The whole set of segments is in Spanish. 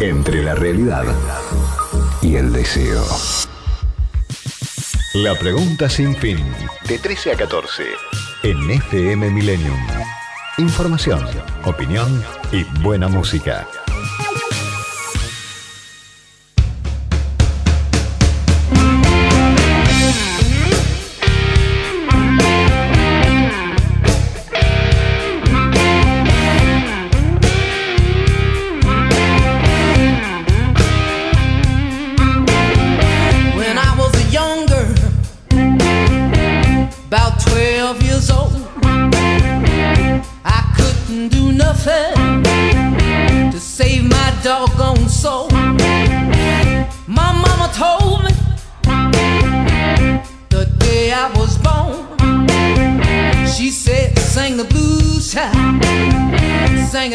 Entre la realidad y el deseo. La pregunta sin fin. De 13 a 14. En FM Millennium. Información, opinión y buena música.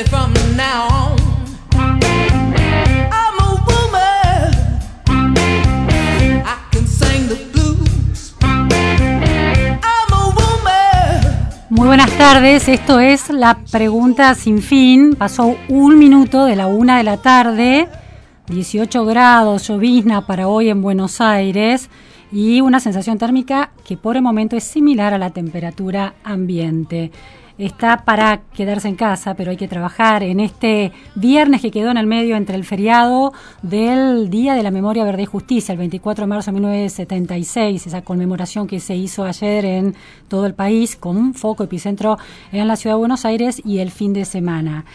From now on. I'm a. I can sing the blues. I'm a. Muy buenas tardes, esto es la pregunta sin fin. Pasó un minuto de la una de la tarde, 18 grados, llovizna para hoy en Buenos Aires y una sensación térmica que por el momento es similar a la temperatura ambiente. Está para quedarse en casa, pero hay que trabajar en este viernes que quedó en el medio entre el feriado del Día de la Memoria Verde y Justicia, el 24 de marzo de 1976, esa conmemoración que se hizo ayer en todo el país con un foco epicentro en la ciudad de Buenos Aires y el fin de semana.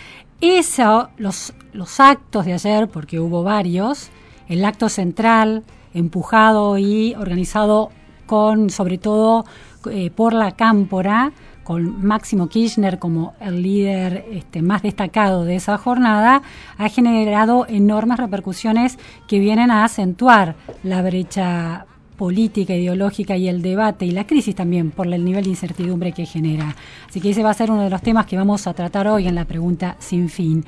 Eso, los, los actos de ayer, porque hubo varios, el acto central, empujado y organizado con, sobre todo, eh, por la Cámpora, con Máximo Kirchner como el líder este, más destacado de esa jornada, ha generado enormes repercusiones que vienen a acentuar la brecha política, ideológica y el debate y la crisis también por el nivel de incertidumbre que genera. Así que ese va a ser uno de los temas que vamos a tratar hoy en la pregunta sin fin.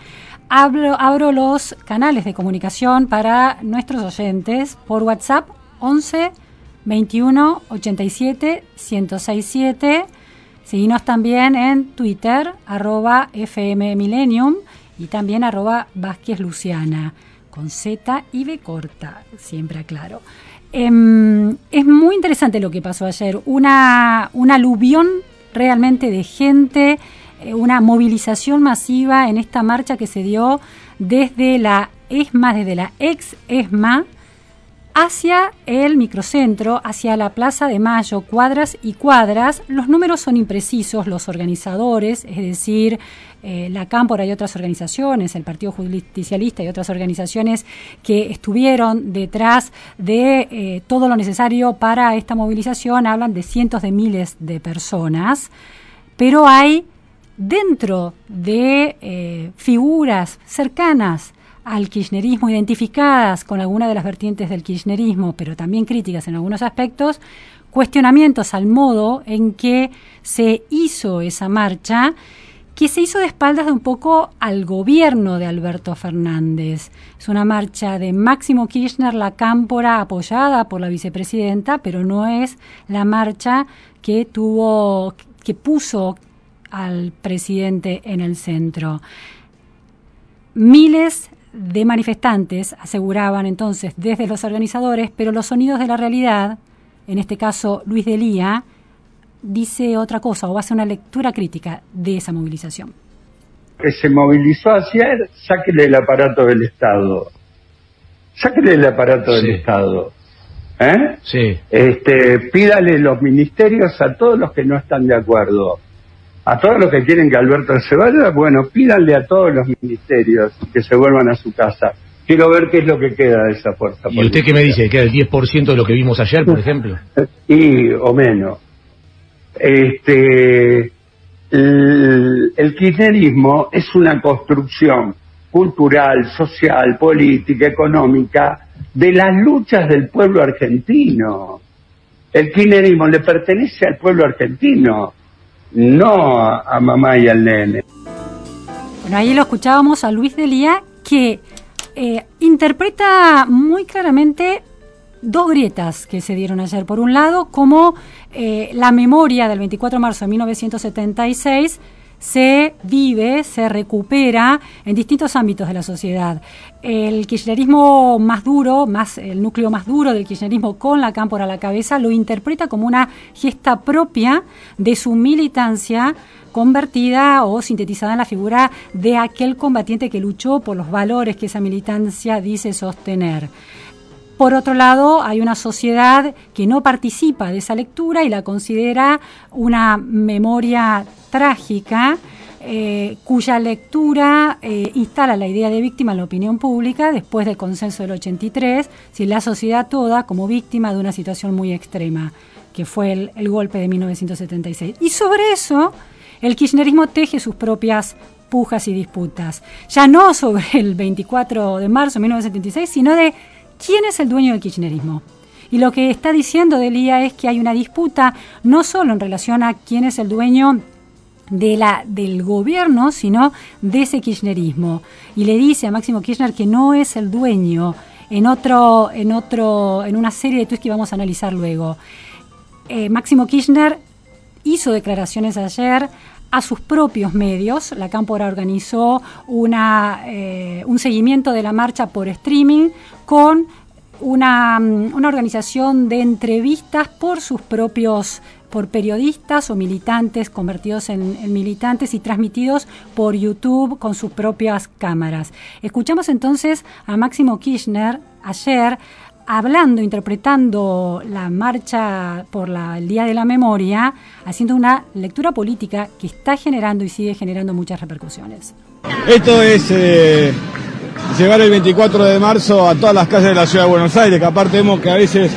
Abro, abro los canales de comunicación para nuestros oyentes por WhatsApp 11 21 87 1067. Seguinos también en Twitter, arroba FM Millennium y también arroba Vázquez Luciana, con Z y B corta, siempre aclaro. Em, es muy interesante lo que pasó ayer, una, un aluvión realmente de gente, eh, una movilización masiva en esta marcha que se dio desde la ESMA, desde la ex ESMA, hacia el microcentro, hacia la Plaza de Mayo, cuadras y cuadras. Los números son imprecisos, los organizadores, es decir, eh, la Cámpora y otras organizaciones, el Partido Justicialista y otras organizaciones que estuvieron detrás de eh, todo lo necesario para esta movilización, hablan de cientos de miles de personas, pero hay dentro de eh, figuras cercanas al kirchnerismo, identificadas con alguna de las vertientes del kirchnerismo, pero también críticas en algunos aspectos, cuestionamientos al modo en que se hizo esa marcha, que se hizo de espaldas de un poco al gobierno de Alberto Fernández. Es una marcha de Máximo Kirchner, la cámpora apoyada por la vicepresidenta, pero no es la marcha que tuvo, que puso al presidente en el centro. Miles de manifestantes aseguraban entonces desde los organizadores, pero los sonidos de la realidad, en este caso Luis Delía, dice otra cosa o hace una lectura crítica de esa movilización. Que se movilizó ayer, sáquele el aparato del Estado. Sáquele el aparato del. Estado. ¿Eh? Sí. Este, pídale los ministerios a todos los que no están de acuerdo. A todos los que quieren que Alberto se vaya, bueno, pídanle a todos los ministerios que se vuelvan a su casa. Quiero ver qué es lo que queda de esa fuerza. ¿Y usted qué me dice? ¿Que el 10% de lo que vimos ayer, por ejemplo? y o menos. Este, el, el kirchnerismo es una construcción cultural, social, política, económica, de las luchas del pueblo argentino. El kirchnerismo le pertenece al pueblo argentino, no a mamá y al nene. Bueno, ahí lo escuchábamos a Luis Delía que eh, interpreta muy claramente dos grietas que se dieron ayer. Por un lado, como eh, la memoria del 24 de marzo de 1976 se vive, se recupera en distintos ámbitos de la sociedad. El kirchnerismo más duro, más el núcleo más duro del kirchnerismo con la cámpora a la cabeza, lo interpreta como una gesta propia de su militancia convertida o sintetizada en la figura de aquel combatiente que luchó por los valores que esa militancia dice sostener. Por otro lado, hay una sociedad que no participa de esa lectura y la considera una memoria trágica, eh, cuya lectura eh, instala la idea de víctima en la opinión pública después del consenso del 83, si la sociedad toda como víctima de una situación muy extrema, que fue el, el golpe de 1976. Y sobre eso, el kirchnerismo teje sus propias pujas y disputas, ya no sobre el 24 de marzo de 1976, sino de quién es el dueño del kirchnerismo. Y lo que está diciendo Delía es que hay una disputa no solo en relación a quién es el dueño de la, del gobierno, sino de ese kirchnerismo. Y le dice a Máximo Kirchner que no es el dueño en otro, en otro, en una serie de tweets que vamos a analizar luego. Eh, Máximo Kirchner hizo declaraciones ayer a sus propios medios. La Cámpora organizó una, eh, un seguimiento de la marcha por streaming con una, mm, una organización de entrevistas por sus propios por periodistas o militantes convertidos en, militantes y transmitidos por YouTube con sus propias cámaras. Escuchamos entonces a Máximo Kirchner ayer hablando, interpretando la marcha por el Día de la Memoria, haciendo una lectura política que está generando y sigue generando muchas repercusiones. Esto es eh, llevar el 24 de marzo a todas las calles de la ciudad de Buenos Aires, que aparte vemos que a veces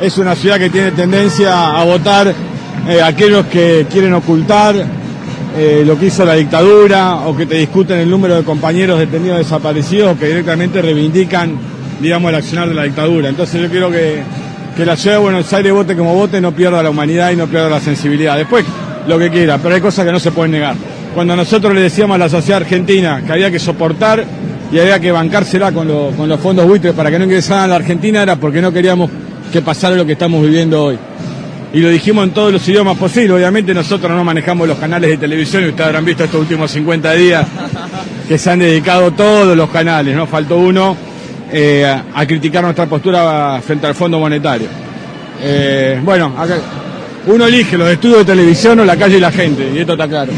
es una ciudad que tiene tendencia a votar eh, aquellos que quieren ocultar eh, lo que hizo la dictadura o que te discuten el número de compañeros detenidos desaparecidos que directamente reivindican digamos, el accionar de la dictadura. Entonces yo quiero que, que la ciudad de Buenos Aires vote como vote, no pierda la humanidad y no pierda la sensibilidad. Después, lo que quiera, pero hay cosas que no se pueden negar. Cuando nosotros le decíamos a la sociedad argentina que había que soportar y había que bancársela con, con los fondos buitres para que no ingresaran a la Argentina era porque no queríamos que pasara lo que estamos viviendo hoy. Y lo dijimos en todos los idiomas posibles. Obviamente nosotros no manejamos los canales de televisión y ustedes habrán visto estos últimos 50 días que se han dedicado todos los canales, no faltó uno eh, a criticar nuestra postura frente al Fondo Monetario. Eh, bueno, acá, uno elige los estudios de televisión o la calle y la gente, y esto está claro.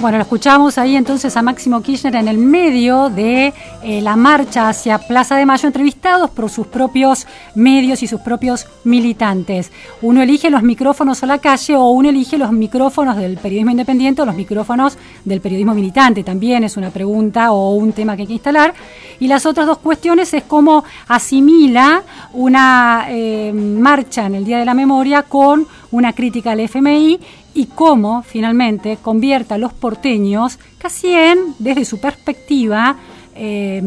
Bueno, lo escuchamos ahí entonces a Máximo Kirchner en el medio de eh, la marcha hacia Plaza de Mayo, entrevistados por sus propios medios y sus propios militantes. Uno elige los micrófonos a la calle o uno elige los micrófonos del periodismo independiente o los micrófonos del periodismo militante. También es una pregunta o un tema que hay que instalar. Y las otras dos cuestiones es cómo asimila una eh, marcha en el Día de la Memoria con una crítica al FMI y cómo finalmente convierte a los porteños casi en, desde su perspectiva, eh,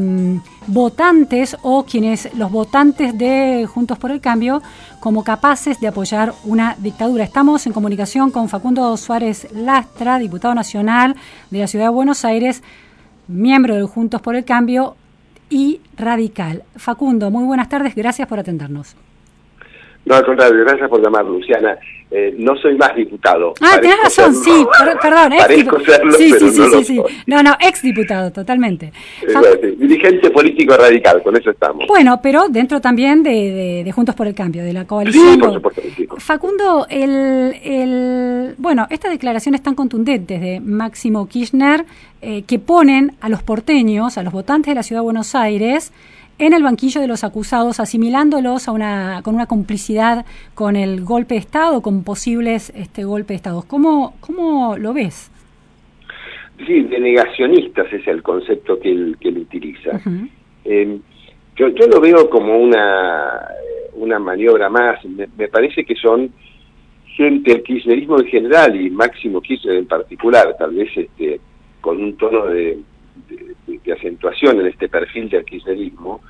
votantes o quienes los votantes de Juntos por el Cambio como capaces de apoyar una dictadura. Estamos en comunicación con Facundo Suárez Lastra, diputado nacional de la Ciudad de Buenos Aires, miembro de Juntos por el Cambio y radical. Facundo, muy buenas tardes, gracias por atendernos. No, al contrario, gracias por llamar, Luciana. Eh, no soy más diputado. Ah, tienes razón, serlo. sí, per perdón. Ex Parezco serlo, sí, pero sí, no sí, sí, sí. No, no, ex diputado, totalmente. Eh, bueno, sí, dirigente político radical, con eso estamos. Bueno, pero dentro también de, de- de Juntos por el Cambio, de la coalición. Sí, por supuesto sí. Facundo, el, el, bueno, estas declaraciones tan contundentes de Máximo Kirchner eh, que ponen a los porteños, a los votantes de la Ciudad de Buenos Aires, en el banquillo de los acusados, asimilándolos a una, con una complicidad con el golpe de Estado, con posibles este, golpe de Estado. ¿Cómo, ¿Cómo lo ves? Sí, de negacionistas es el concepto que él, que él utiliza. Eh, yo, yo lo veo como una, una maniobra más. Me, me parece que son gente, el kirchnerismo en general y Máximo Kirchner en particular, tal vez este, con un tono de, de- de acentuación en este perfil del kirchnerismo,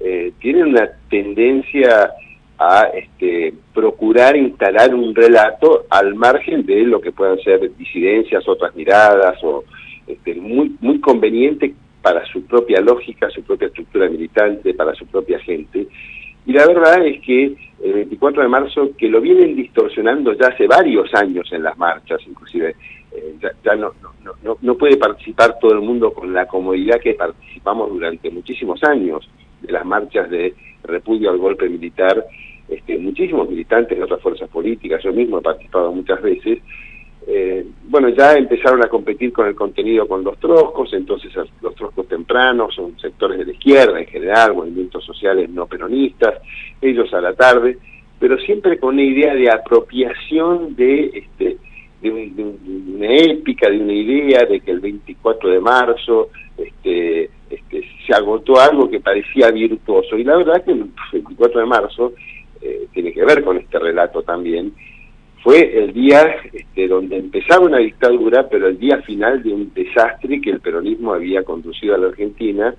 eh, tienen una tendencia a este, procurar instalar un relato al margen de lo que puedan ser disidencias, otras miradas, o este, muy, muy conveniente para su propia lógica, su propia estructura militante, para su propia gente. Y la verdad es que el 24 de marzo, que lo vienen distorsionando ya hace varios años en las marchas, inclusive eh, ya, no, no, no, puede participar todo el mundo con la comodidad que participamos durante muchísimos años de las marchas de repudio al golpe militar, este, muchísimos militantes de otras fuerzas políticas, yo mismo he participado muchas veces, eh, bueno, ya empezaron a competir con el contenido con los troscos, entonces los troscos tempranos son sectores de la izquierda en general, movimientos sociales no peronistas, ellos a la tarde, pero siempre con una idea de apropiación de este de, una épica, de una idea de que el 24 de marzo este, este, se agotó algo que parecía virtuoso. Y la verdad que el 24 de marzo eh, tiene que ver con este relato también. Fue el día este, donde empezaba una dictadura, pero el día final de un desastre que el peronismo había conducido a la Argentina,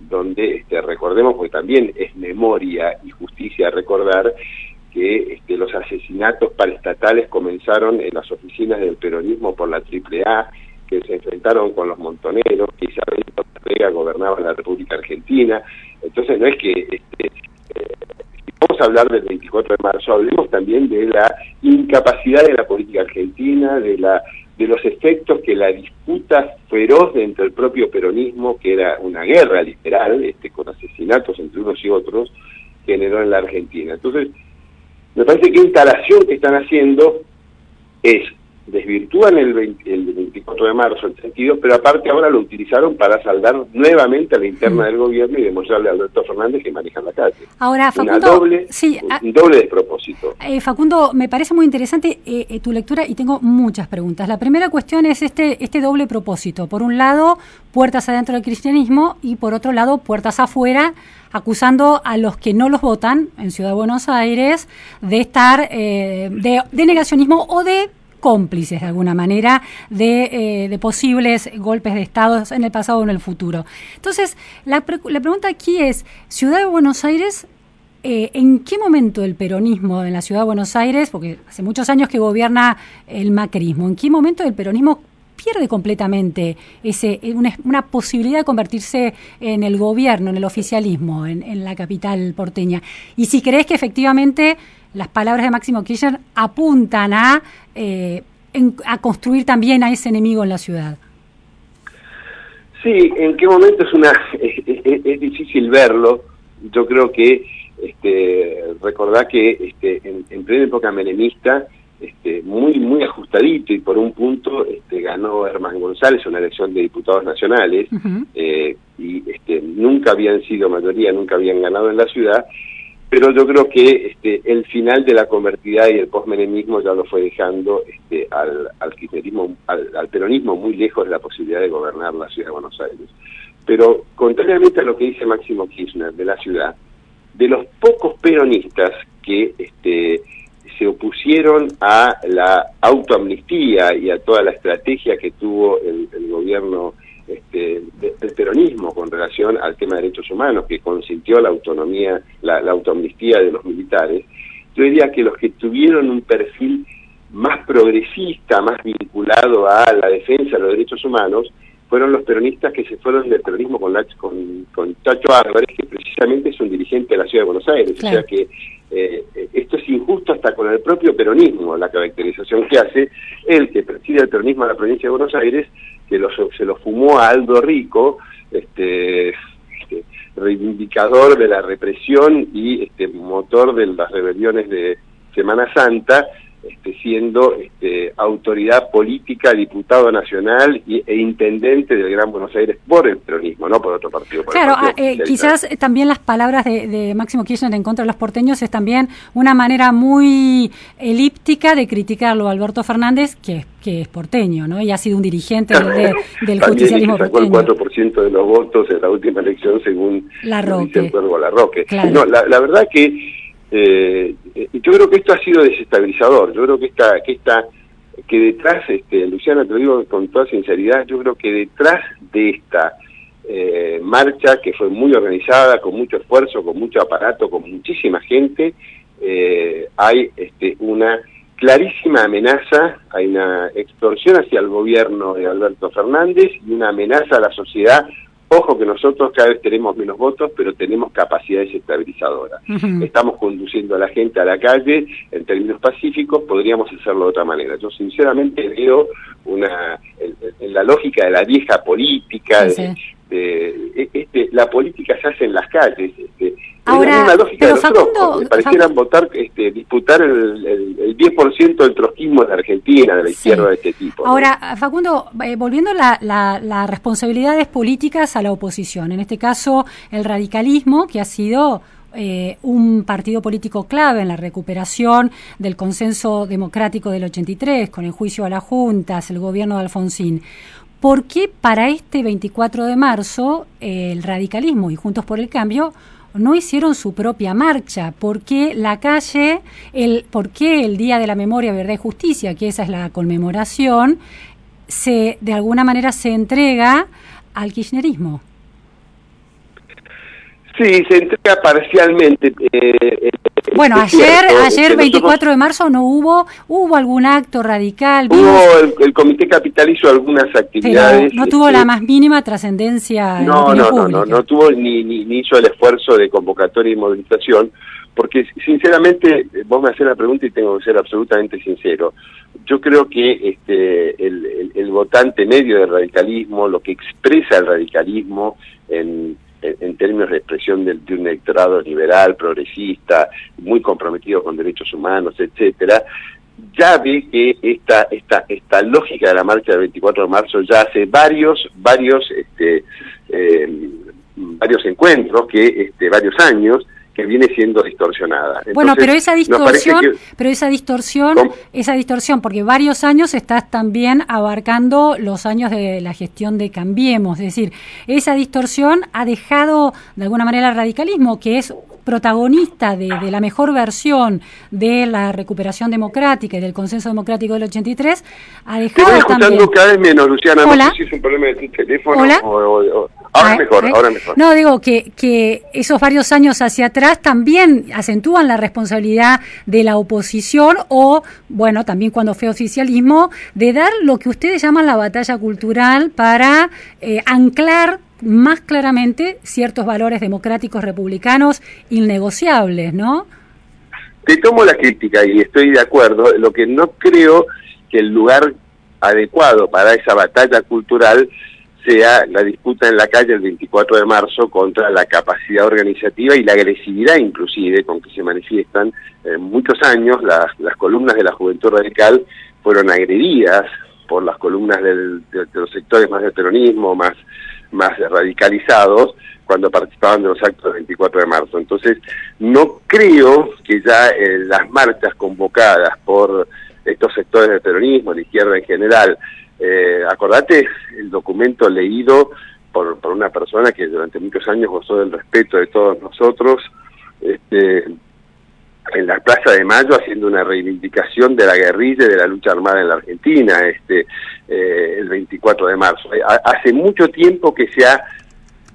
donde este, recordemos, porque también es memoria y justicia recordar, que este, los asesinatos paraestatales comenzaron en las oficinas del peronismo por la AAA, que se enfrentaron con los montoneros, que Isabel Ortega gobernaba la República Argentina. Entonces no es que, este, eh, vamos a hablar del 24 de marzo, hablemos también de la incapacidad de la política argentina, de la de los efectos que la disputa feroz dentro del propio peronismo, que era una guerra literal, este, con asesinatos entre unos y otros, generó en la Argentina. Entonces, me parece que instalación que están haciendo es desvirtúan el, 24 de marzo el sentido, pero aparte ahora lo utilizaron para saldar nuevamente a la interna mm. del gobierno y demostrarle a Alberto Fernández que manejan la calle. Ahora, Facundo, doble, sí, un ah, doble despropósito. Eh, Facundo, me parece muy interesante eh, eh, tu lectura y tengo muchas preguntas. La primera cuestión es este, este doble propósito. Por un lado, puertas adentro del cristianismo y por otro lado, puertas afuera acusando a los que no los votan en Ciudad de Buenos Aires de estar de, de negacionismo o de cómplices de alguna manera de, eh, posibles golpes de Estado en el pasado o en el futuro. Entonces, la, la pregunta aquí es, Ciudad de Buenos Aires eh, ¿En qué momento el peronismo en la ciudad de Buenos Aires, porque hace muchos años que gobierna el macrismo, en qué momento el peronismo pierde completamente ese, una, posibilidad de convertirse en el gobierno, en el oficialismo, en, en, la capital porteña? Y si crees que efectivamente las palabras de Máximo Kirchner apuntan a, eh, a construir también a ese enemigo en la ciudad. Sí, en qué momento es una es, difícil verlo. Yo creo que este, recordar que este, en, en plena época menemista, este, muy muy ajustadito y por un punto este, ganó Herman González una elección de diputados nacionales eh, y este, nunca habían sido mayoría, nunca habían ganado en la ciudad pero yo creo que este, el final de la convertida y el postmenemismo ya lo fue dejando este, al, al, al, peronismo muy lejos de la posibilidad de gobernar la ciudad de Buenos Aires. Pero contrariamente a lo que dice Máximo Kirchner de la ciudad, de los pocos peronistas que este, se opusieron a la autoamnistía y a toda la estrategia que tuvo el, el gobierno este, del peronismo con relación al tema de derechos humanos, que consintió la autonomía, la, la autoamnistía de los militares, yo diría que los que tuvieron un perfil más progresista, más vinculado a la defensa de los derechos humanos, fueron los peronistas que se fueron del peronismo con, con, con Chacho Álvarez, que precisamente es un dirigente de la ciudad de Buenos Aires. O sea que eh, esto es injusto hasta con el propio peronismo, la caracterización que hace el que preside el peronismo en la provincia de Buenos Aires, que se lo fumó a Aldo Rico, este, este, reivindicador de la represión y este, motor de las rebeliones de Semana Santa, este, siendo este, autoridad política, diputado nacional e intendente del Gran Buenos Aires por el peronismo, no por otro partido. claro, ah, eh, quizás también las palabras de, Máximo Kirchner en contra de los porteños es también una manera muy elíptica de criticarlo a Alberto Fernández, que es que es porteño, ¿no? Y ha sido un dirigente del justicialismo sacó el 4% de los votos en la última elección según la Roque. La Roque. No, la, la verdad que eh, yo creo que esto ha sido desestabilizador. Yo creo que esta, que esta, que detrás, este, Luciana, te lo digo con toda sinceridad, yo creo que detrás de esta eh, marcha que fue muy organizada, con mucho esfuerzo, con mucho aparato, con muchísima gente, eh, hay este, una clarísima amenaza, hay una extorsión hacia el gobierno de Alberto Fernández y una amenaza a la sociedad. Ojo que nosotros cada vez tenemos menos votos, pero tenemos capacidades estabilizadoras. Estamos conduciendo a la gente a la calle en términos pacíficos, podríamos hacerlo de otra manera. Yo sinceramente veo una en, la lógica de la vieja política, de, e, este, la política se hace en las calles. Este, Ahora, la lógica de los parecieran votar, este, disputar el, el, 10% del trotskismo de Argentina, de la izquierda de este tipo. Ahora, Facundo, eh, volviendo a la, las responsabilidades políticas a la oposición, en este caso el radicalismo, que ha sido eh, un partido político clave en la recuperación del consenso democrático del 83, con el juicio a las juntas, el gobierno de Alfonsín. ¿Por qué para este 24 de marzo el radicalismo y Juntos por el Cambio no hicieron su propia marcha? ¿Por qué la calle, el, por qué el Día de la Memoria, Verdad y Justicia, que esa es la conmemoración, se de alguna manera se entrega al kirchnerismo? Sí, se entrega parcialmente. Eh, eh, bueno, ayer, ayer 24 de marzo no hubo, hubo algún acto radical. Hubo el, comité capital hizo algunas actividades. no tuvo la este, más mínima trascendencia. No, no, no, no, no tuvo ni, ni, hizo el esfuerzo de convocatoria y movilización, porque sinceramente vos me haces la pregunta y tengo que ser absolutamente sincero. Yo creo que este, el, el votante medio del radicalismo, lo que expresa el radicalismo en en, términos de expresión de, un electorado liberal, progresista, muy comprometido con derechos humanos, etcétera, ya ve que esta, esta, esta lógica de la marcha del 24 de marzo ya hace varios, varios, este, eh, varios encuentros, que este, varios años, que viene siendo distorsionada. bueno, pero esa distorsión, pero esa distorsión, esa distorsión, porque varios años estás también abarcando los años de la gestión de Cambiemos, es decir, esa distorsión ha dejado de alguna manera el radicalismo, que es protagonista de, la mejor versión de la recuperación democrática y del consenso democrático del 83, ha dejado Te escuchando cada vez menos, Luciana, no sé si es un problema de tu teléfono o Ahora mejor, ahora mejor. No, digo que, que esos varios años hacia atrás también acentúan la responsabilidad de la oposición o, bueno, también cuando fue oficialismo, de dar lo que ustedes llaman la batalla cultural para eh, anclar más claramente ciertos valores democráticos republicanos innegociables, ¿no? Te tomo la crítica y estoy de acuerdo. Lo que no creo que el lugar adecuado para esa batalla cultural sea la disputa en la calle el 24 de marzo contra la capacidad organizativa y la agresividad inclusive con que se manifiestan. En muchos años las, las columnas de la Juventud Radical fueron agredidas por las columnas del, de, los sectores más del peronismo, más, más radicalizados, cuando participaban de los actos del 24 de marzo. Entonces, no creo que ya eh, las marchas convocadas por estos sectores del peronismo, la izquierda en general, eh, acordate el documento leído por, por una persona que durante muchos años gozó del respeto de todos nosotros, este, en la Plaza de Mayo haciendo una reivindicación de la guerrilla y de la lucha armada en la Argentina, este, eh, el 24 de marzo. Hace mucho tiempo que se ha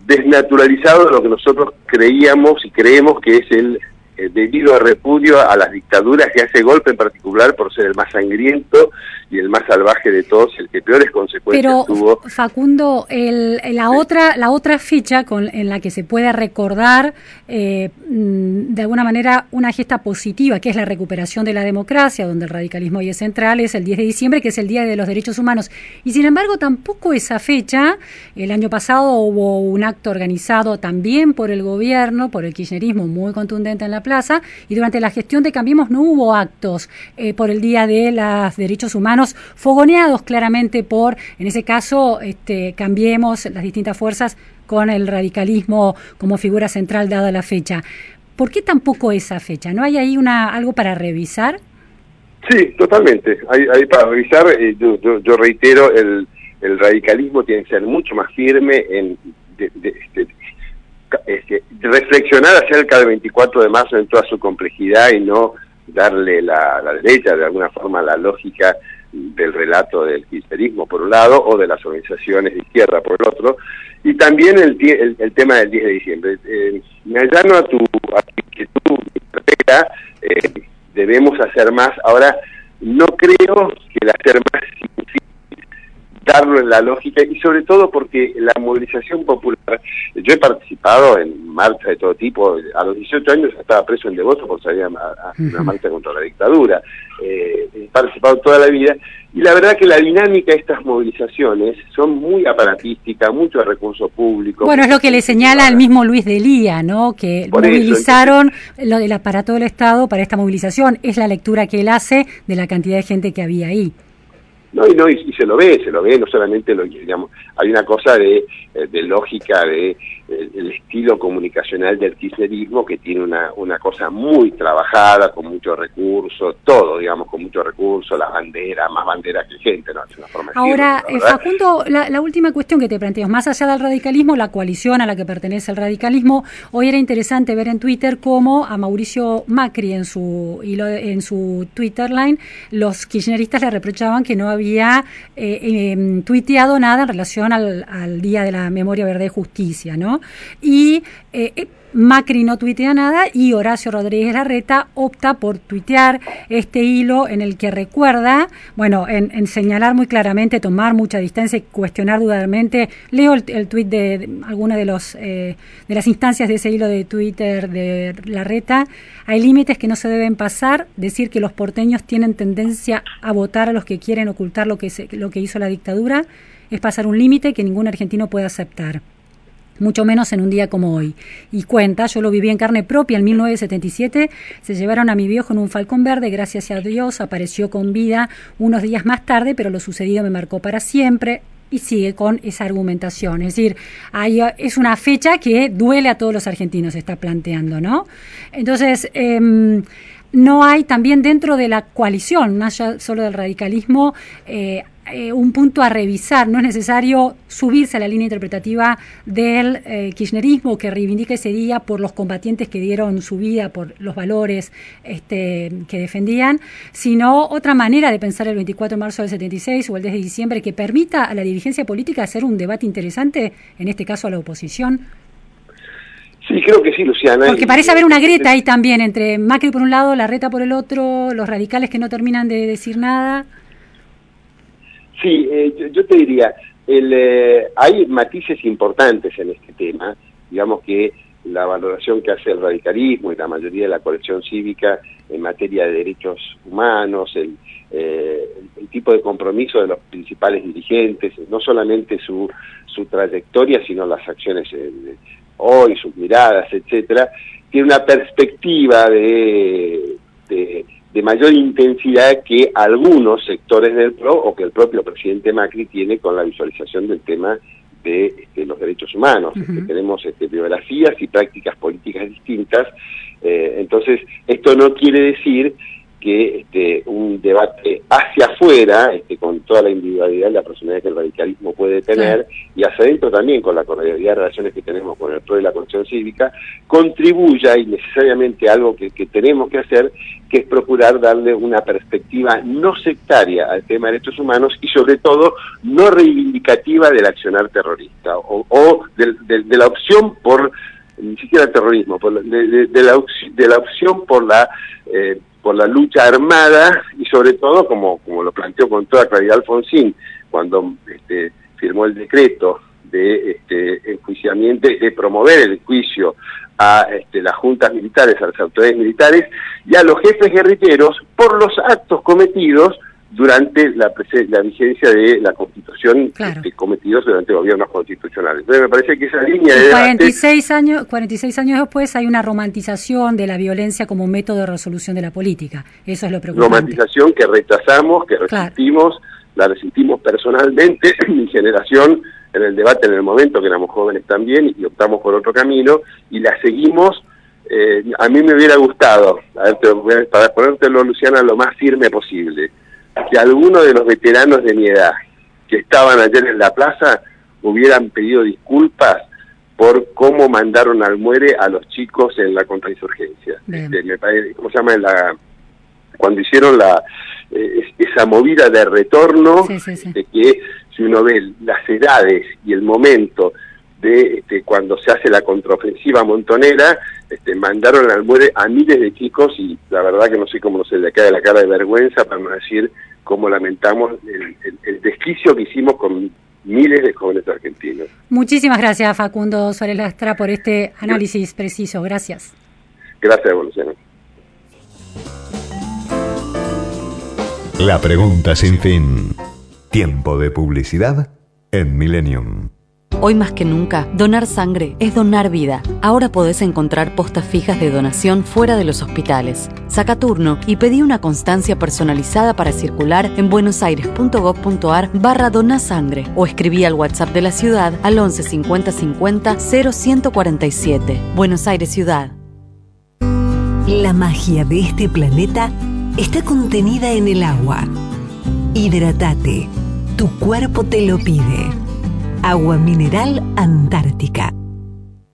desnaturalizado lo que nosotros creíamos y creemos que es el eh, debido a repudio a las dictaduras que hace golpe en particular por ser el más sangriento y el más salvaje de todos, el que peores consecuencias tuvo. Facundo, el, la otra la otra ficha con, en la que se puede recordar eh, mm, de alguna manera una gesta positiva, que es la recuperación de la democracia, donde el radicalismo hoy es central, es el 10 de diciembre, que es el Día de los Derechos Humanos. Y sin embargo, tampoco esa fecha, el año pasado hubo un acto organizado también por el gobierno, por el kirchnerismo, muy contundente en la plaza, y durante la gestión de Cambiemos no hubo actos eh, por el Día de los Derechos Humanos fogoneados claramente por, en ese caso, este, cambiemos las distintas fuerzas con el radicalismo como figura central dada la fecha. ¿Por qué tampoco esa fecha? ¿No hay ahí una algo para revisar? Sí, totalmente. Hay, para revisar, eh, yo, reitero, el, el radicalismo tiene que ser mucho más firme en este, este, reflexionar acerca del 24 de marzo en toda su complejidad y no darle la, derecha de alguna forma la lógica del relato del kirchnerismo por un lado o de las organizaciones de izquierda por el otro, y también el, el, tema del 10 de diciembre. Eh, me allano a tu, a tu inquietud, eh, debemos hacer más. Ahora, no creo que el hacer más en la lógica y sobre todo porque la movilización popular, yo he participado en marchas de todo tipo, a los 18 años estaba preso en Devoto por salir a, una marcha contra la dictadura, eh, he participado toda la vida y la verdad que la dinámica de estas movilizaciones son muy aparatísticas, mucho recursos públicos. Bueno, es lo que le señala al mismo Luis Delía, ¿no? Que movilizaron lo del aparato del Estado para esta movilización. Es la lectura que él hace de la cantidad de gente que había ahí. No, y, no, y, se lo ve, se lo ve, no solamente lo digamos, hay una cosa de, eh, de lógica de el estilo comunicacional del kirchnerismo que tiene una, una cosa muy trabajada, con mucho recurso, todo, digamos, con mucho recurso, la bandera, más bandera que gente, ¿no? Es una forma Ahora, eh, Facundo, la, la, última cuestión que te planteo, más allá del radicalismo, la coalición a la que pertenece el radicalismo, hoy era interesante ver en Twitter cómo a Mauricio Macri en su, en su Twitter line, los kirchneristas le reprochaban que no había eh, em, tuiteado nada en relación al, al Día de la Memoria Verde y Justicia, ¿no? Y eh, eh, Macri no tuitea nada y Horacio Rodríguez Larreta opta por tuitear este hilo en el que recuerda, bueno, en, señalar muy claramente, tomar mucha distancia y cuestionar dudamente. Leo el, tuit de, alguna de, los, eh, de las instancias de ese hilo de Twitter de Larreta. Hay límites que no se deben pasar, decir que los porteños tienen tendencia a votar a los que quieren ocultar lo que, lo que hizo la dictadura, es pasar un límite que ningún argentino puede aceptar mucho menos en un día como hoy. Y cuenta, yo lo viví en carne propia en 1977, se llevaron a mi viejo en un falcón verde, gracias a Dios apareció con vida unos días más tarde, pero lo sucedido me marcó para siempre y sigue con esa argumentación. Es decir, hay, es una fecha que duele a todos los argentinos, está planteando, ¿no? Entonces, em, no hay también dentro de la coalición, allá solo del radicalismo, eh, eh, un punto a revisar. No es necesario subirse a la línea interpretativa del eh, kirchnerismo que reivindica ese día por los combatientes que dieron su vida, por los valores este, que defendían, sino otra manera de pensar el 24 de marzo del 76 o el 10 de diciembre que permita a la dirigencia política hacer un debate interesante, en este caso a la oposición. Sí, creo que sí, Luciana. Porque parece haber una grieta ahí también entre Macri por un lado, la reta por el otro, los radicales que no terminan de decir nada. Sí, eh, yo, te diría, el, eh, hay matices importantes en este tema, digamos que la valoración que hace el radicalismo y la mayoría de la colección cívica en materia de derechos humanos, el, eh, el tipo de compromiso de los principales dirigentes, no solamente su, su trayectoria, sino las acciones de hoy, sus miradas, etcétera, tiene una perspectiva de de mayor intensidad que algunos sectores del PRO o que el propio presidente Macri tiene con la visualización del tema de este, los derechos humanos. tenemos este, biografías y prácticas políticas distintas. Eh, entonces, esto no quiere decir que este, un debate hacia afuera, este, con toda la individualidad y la personalidad que el radicalismo puede tener, y hacia adentro también con la cordialidad de relaciones que tenemos con el PRO y la Constitución Cívica, contribuya y necesariamente algo que, que, tenemos que hacer, que es procurar darle una perspectiva no sectaria al tema de derechos humanos y sobre todo no reivindicativa del accionar terrorista o, o de, de, la opción por ni siquiera el terrorismo, por de, de, la, de la opción por la eh, por la lucha armada y sobre todo, como, como lo planteó con toda claridad Alfonsín, cuando este, firmó el decreto de este, enjuiciamiento, de promover el juicio a este, las juntas militares, a las autoridades militares y a los jefes guerrilleros por los actos cometidos durante la, la vigencia de la Constitución este, cometidos durante gobiernos constitucionales. Entonces me parece que esa línea de 46 años 46 años después hay una romantización de la violencia como método de resolución de la política. Eso es lo preocupante. Romantización que rechazamos, que resistimos, la resistimos personalmente, mi generación en el debate en el momento que éramos jóvenes también y optamos por otro camino y la seguimos eh, a mí me hubiera gustado, a ver, para ponértelo, Luciana, lo más firme posible que algunos de los veteranos de mi edad que estaban ayer en la plaza hubieran pedido disculpas por cómo mandaron al muere a los chicos en la contrainsurgencia. Este, me parece, ¿Cómo se llama? En la, cuando hicieron la, eh, esa movida de retorno, de que si uno ve las edades y el momento de este, cuando se hace la contraofensiva montonera, este, mandaron al muere a miles de chicos y la verdad que no sé cómo se le cae la cara de vergüenza para no decir cómo lamentamos el, desquicio que hicimos con miles de jóvenes argentinos. Muchísimas gracias Facundo Suárez Lastra por este análisis preciso. Gracias. Gracias, Luciano. La pregunta sin fin. Tiempo de publicidad en Millennium. Hoy más que nunca, donar sangre es donar vida. Ahora podés encontrar postas fijas de donación fuera de los hospitales. Saca turno y pedí una constancia personalizada para circular en buenosaires.gov.ar barra donasangre o escribí al WhatsApp de la ciudad al 11 50 50 0147. Buenos Aires Ciudad. La magia de este planeta está contenida en el agua. Hidratate. Tu cuerpo te lo pide. Agua Mineral Antártica.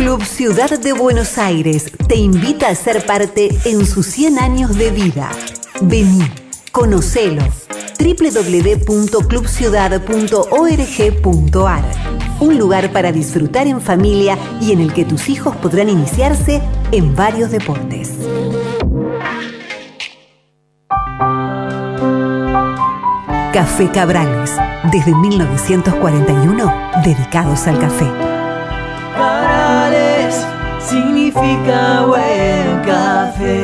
Club Ciudad de Buenos Aires te invita a ser parte en sus 100 años de vida. Vení, conocelo. www.clubciudad.org.ar Un lugar para disfrutar en familia y en el que tus hijos podrán iniciarse en varios deportes. Café Cabrales, desde 1941, dedicados al café significa buen café.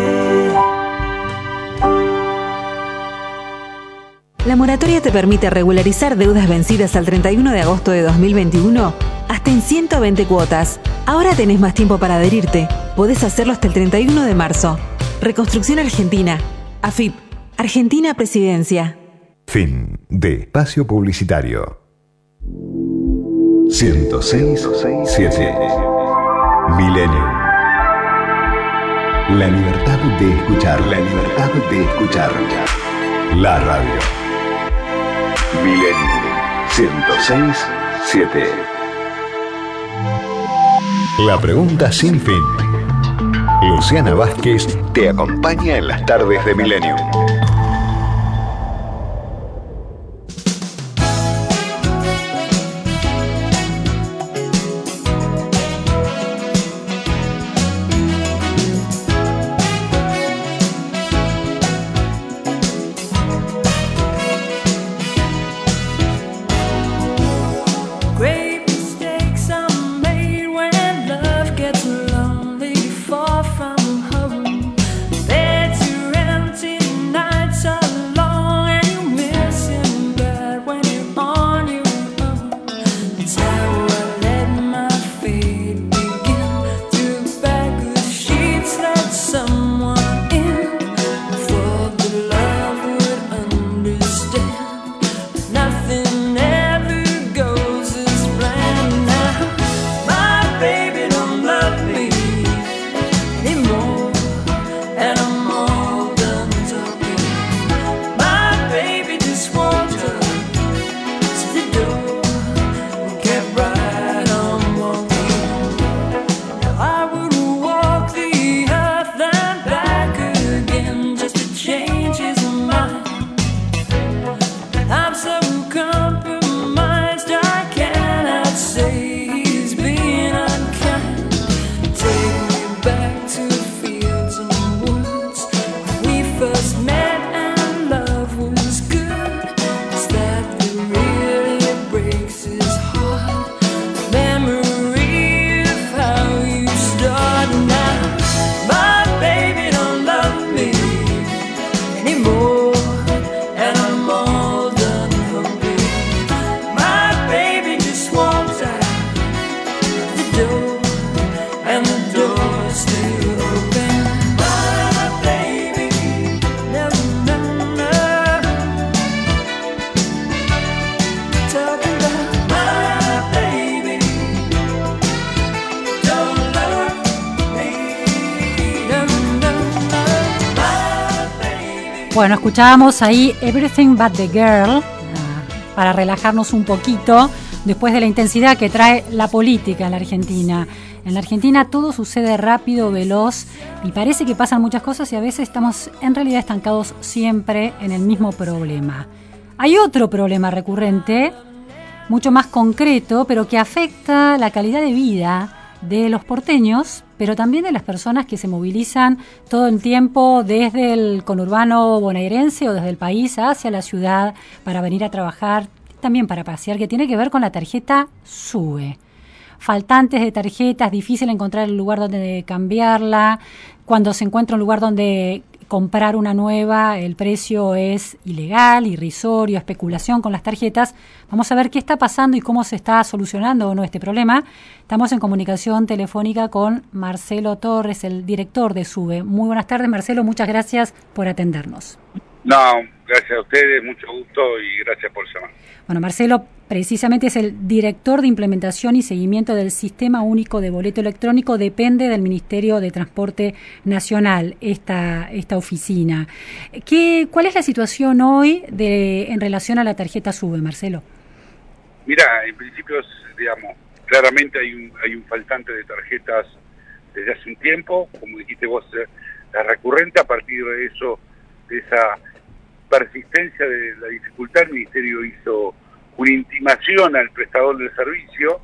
La moratoria te permite regularizar deudas vencidas al 31 de agosto de 2021 hasta en 120 cuotas. Ahora tenés más tiempo para adherirte. Podés hacerlo hasta el 31 de marzo. Reconstrucción Argentina. AFIP. Argentina Presidencia. Fin de espacio publicitario. 106 7 Milenio. La libertad de escuchar, la libertad de escuchar. La radio. Milenio 106 7. La pregunta sin fin. Luciana Vázquez te acompaña en las tardes de Milenio. Bueno, escuchábamos ahí Everything But the Girl ah, para relajarnos un poquito después de la intensidad que trae la política en la Argentina. En la Argentina todo sucede rápido, veloz y parece que pasan muchas cosas y a veces estamos en realidad estancados siempre en el mismo problema. Hay otro problema recurrente, mucho más concreto, pero que afecta la calidad de vida de los porteños, pero también de las personas que se movilizan todo el tiempo desde el conurbano bonaerense o desde el país hacia la ciudad para venir a trabajar, también para pasear, que tiene que ver con la tarjeta SUBE. Faltantes de tarjetas, difícil encontrar el lugar donde cambiarla, cuando se encuentra un lugar donde comprar una nueva, el precio es ilegal, irrisorio, especulación con las tarjetas. Vamos a ver qué está pasando y cómo se está solucionando o no este problema. Estamos en comunicación telefónica con Marcelo Torres, el director de SUBE. Muy buenas tardes, Marcelo, muchas gracias por atendernos. No, gracias a ustedes, mucho gusto y gracias por llamar. Bueno, Marcelo precisamente es el director de implementación y seguimiento del Sistema Único de Boleto Electrónico, depende del Ministerio de Transporte Nacional, esta, esta oficina. ¿Qué, ¿Cuál es la situación hoy de, en relación a la tarjeta SUBE, Marcelo? Mira, en principio, digamos, claramente hay un, hay un faltante de tarjetas desde hace un tiempo, como dijiste vos, eh, la recurrente, a partir de eso, de esa persistencia de la dificultad, el Ministerio hizo una intimación al prestador del servicio,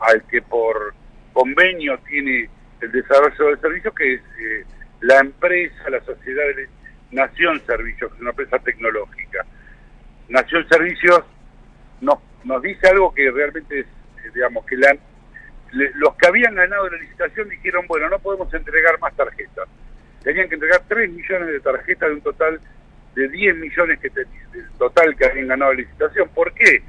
al que por convenio tiene el desarrollo del servicio, que es eh, la empresa, la sociedad de Nación Servicios, que es una empresa tecnológica. Nación Servicios nos, nos dice algo que realmente es, eh, digamos, que la, los que habían ganado la licitación dijeron, bueno, no podemos entregar más tarjetas. Tenían que entregar 3 millones de tarjetas de un total de 10 millones que te- del total que habían ganado la licitación. ¿Por qué?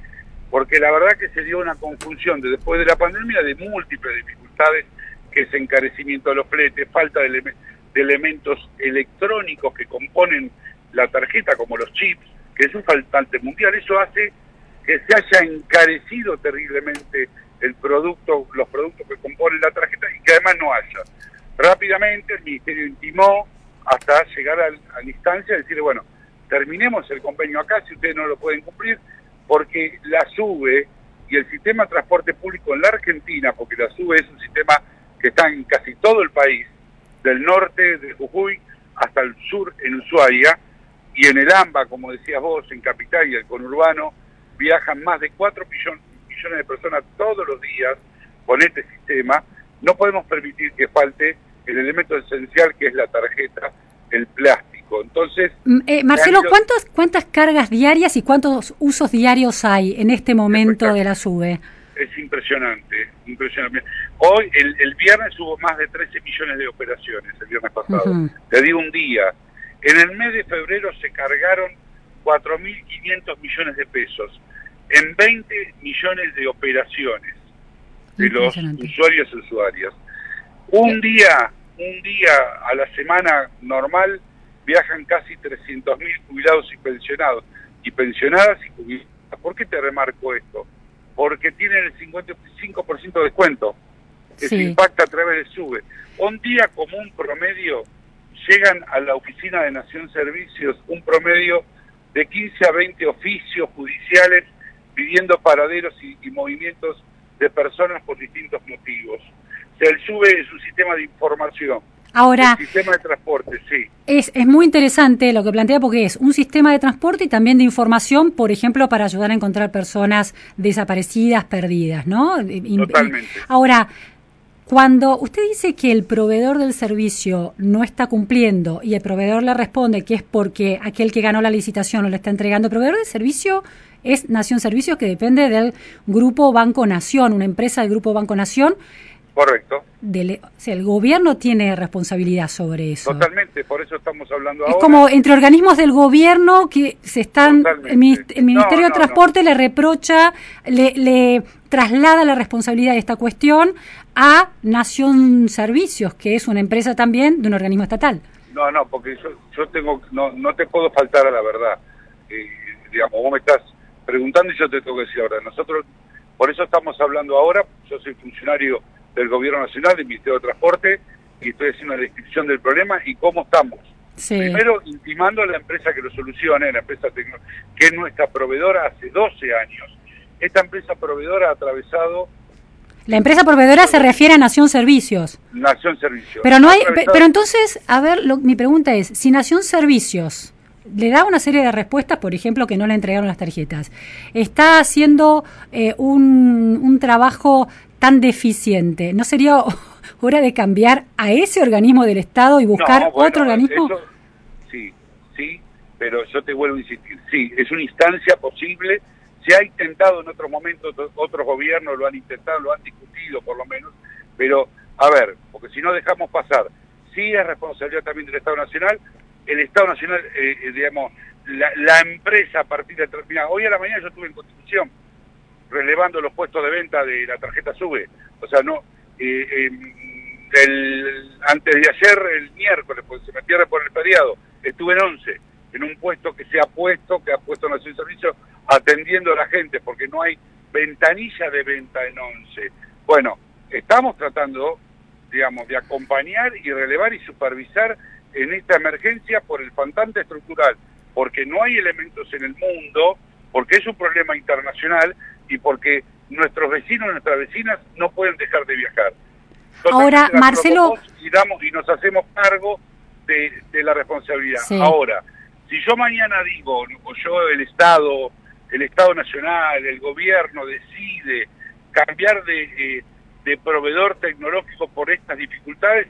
Porque la verdad que se dio una conjunción de después de la pandemia de múltiples dificultades, que es encarecimiento de los fletes, falta de, eleme- de elementos electrónicos que componen la tarjeta, como los chips, que es un faltante mundial. Eso hace que se haya encarecido terriblemente el producto, los productos que componen la tarjeta y que además no haya. Rápidamente el Ministerio intimó hasta llegar al- a la instancia de decir, bueno, terminemos el convenio acá si ustedes no lo pueden cumplir, porque la SUBE y el sistema de transporte público en la Argentina, porque la SUBE es un sistema que está en casi todo el país, del norte de Jujuy hasta el sur en Ushuaia, y en el AMBA, como decías vos, en Capital y el conurbano, viajan más de 4 millones, millones de personas todos los días con este sistema. No podemos permitir que falte el elemento esencial que es la tarjeta, el plástico. Entonces, Mm, eh, Marcelo, ¿cuántos, ¿cuántas cargas diarias y cuántos usos diarios hay en este momento de la SUBE? es impresionante, impresionante. Hoy, el, el viernes hubo más de 13 millones de operaciones, el viernes pasado. Te digo un día. En el mes de febrero se cargaron 4.500 millones de pesos en 20 millones de operaciones de los usuarios y usuarias. Un día, un día a la semana normal viajan casi 300.000 jubilados y pensionados, y pensionadas y jubiladas. ¿Por qué te remarco esto? Porque tienen el 55% de descuento que se impacta a través de SUBE. Un día común promedio llegan a la oficina de Nación Servicios un promedio de 15 a 20 oficios judiciales pidiendo paraderos y, y movimientos de personas por distintos motivos. O sea, el SUBE es un sistema de información. Ahora, El sistema de transporte, sí. Es, es muy interesante lo que plantea porque es un sistema de transporte y también de información, por ejemplo, para ayudar a encontrar personas desaparecidas, perdidas, ¿no? Totalmente. Ahora, cuando usted dice que el proveedor del servicio no está cumpliendo y el proveedor le responde que es porque aquel que ganó la licitación no le está entregando, el proveedor del servicio es Nación Servicios, que depende del Grupo Banco Nación, una empresa del Grupo Banco Nación. Correcto. Del, o sea, el gobierno tiene responsabilidad sobre eso. Totalmente, por eso estamos hablando Es ahora. como entre organismos del gobierno que se están. Totalmente. El, minist- el Ministerio No, de no, Transporte le reprocha, le, le traslada la responsabilidad de esta cuestión a Nación Servicios, que es una empresa también de un organismo estatal. No, no, porque yo, yo tengo, no, no te puedo faltar a la verdad. Eh, digamos, vos me estás preguntando y yo te tengo que decir ahora. Nosotros, por eso estamos hablando ahora, yo soy funcionario del Gobierno Nacional, del Ministerio de Transporte, y estoy haciendo una descripción del problema y cómo estamos. Sí. Primero, intimando a la empresa que lo solucione, la empresa que es nuestra proveedora hace 12 años. Esta empresa proveedora ha atravesado La empresa proveedora se refiere a Nación Servicios. Nación Servicio. Pero no Ha hay, atravesado- pero entonces, a ver, lo- mi pregunta es, si Nación Servicios le da una serie de respuestas, por ejemplo, que no le entregaron las tarjetas, está haciendo eh, un, un trabajo tan deficiente, ¿no sería hora de cambiar a ese organismo del Estado y buscar No, bueno, otro organismo? eso- sí, sí, pero yo te vuelvo a insistir, sí, es una instancia posible, se ha intentado en otros momentos, to- otros gobiernos lo han intentado, lo han discutido por lo menos, pero a ver, porque si no dejamos pasar, sí es responsabilidad también del Estado Nacional, el Estado Nacional, eh, eh, digamos, la, la empresa a partir de determinada, hoy a la mañana yo estuve en Constitución, relevando los puestos de venta de la tarjeta SUBE. O sea, no. eh, eh, el, antes de ayer, el miércoles, porque se me pierde por el feriado, estuve en 11, en un puesto que se ha puesto, que ha puesto Nación Servicio, atendiendo a la gente, porque no hay ventanilla de venta en 11. Bueno, estamos tratando, digamos, de acompañar y relevar y supervisar en esta emergencia por el faltante estructural, porque no hay elementos en el mundo, porque es un problema internacional y porque nuestros vecinos, nuestras vecinas no pueden dejar de viajar. Ahora, Totalmente Marcelo- Y, damos, y nos hacemos cargo de, de la responsabilidad. Sí. Ahora, si yo mañana digo, o yo el Estado, el Estado Nacional, el gobierno decide cambiar de, eh, de proveedor tecnológico por estas dificultades,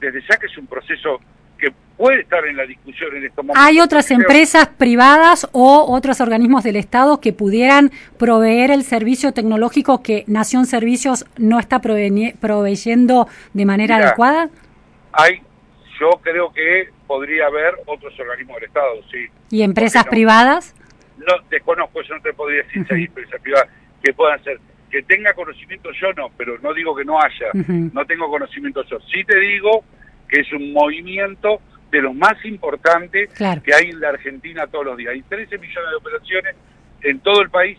desde ya que es un proceso que puede estar en la discusión en estos momentos. ¿Hay otras empresas privadas o otros organismos del Estado que pudieran proveer el servicio tecnológico que Nación Servicios no está proveyendo de manera Mira, adecuada? Hay, yo creo que podría haber otros organismos del Estado, sí. ¿Y empresas no? privadas? No, desconozco, yo no te podría decir si hay empresas privadas que puedan ser. Que tenga conocimiento yo no, pero no digo que no haya. No tengo conocimiento yo. Sí te digo que es un movimiento de los más importantes Claro. que hay en la Argentina todos los días. Hay 13 millones de operaciones en todo el país.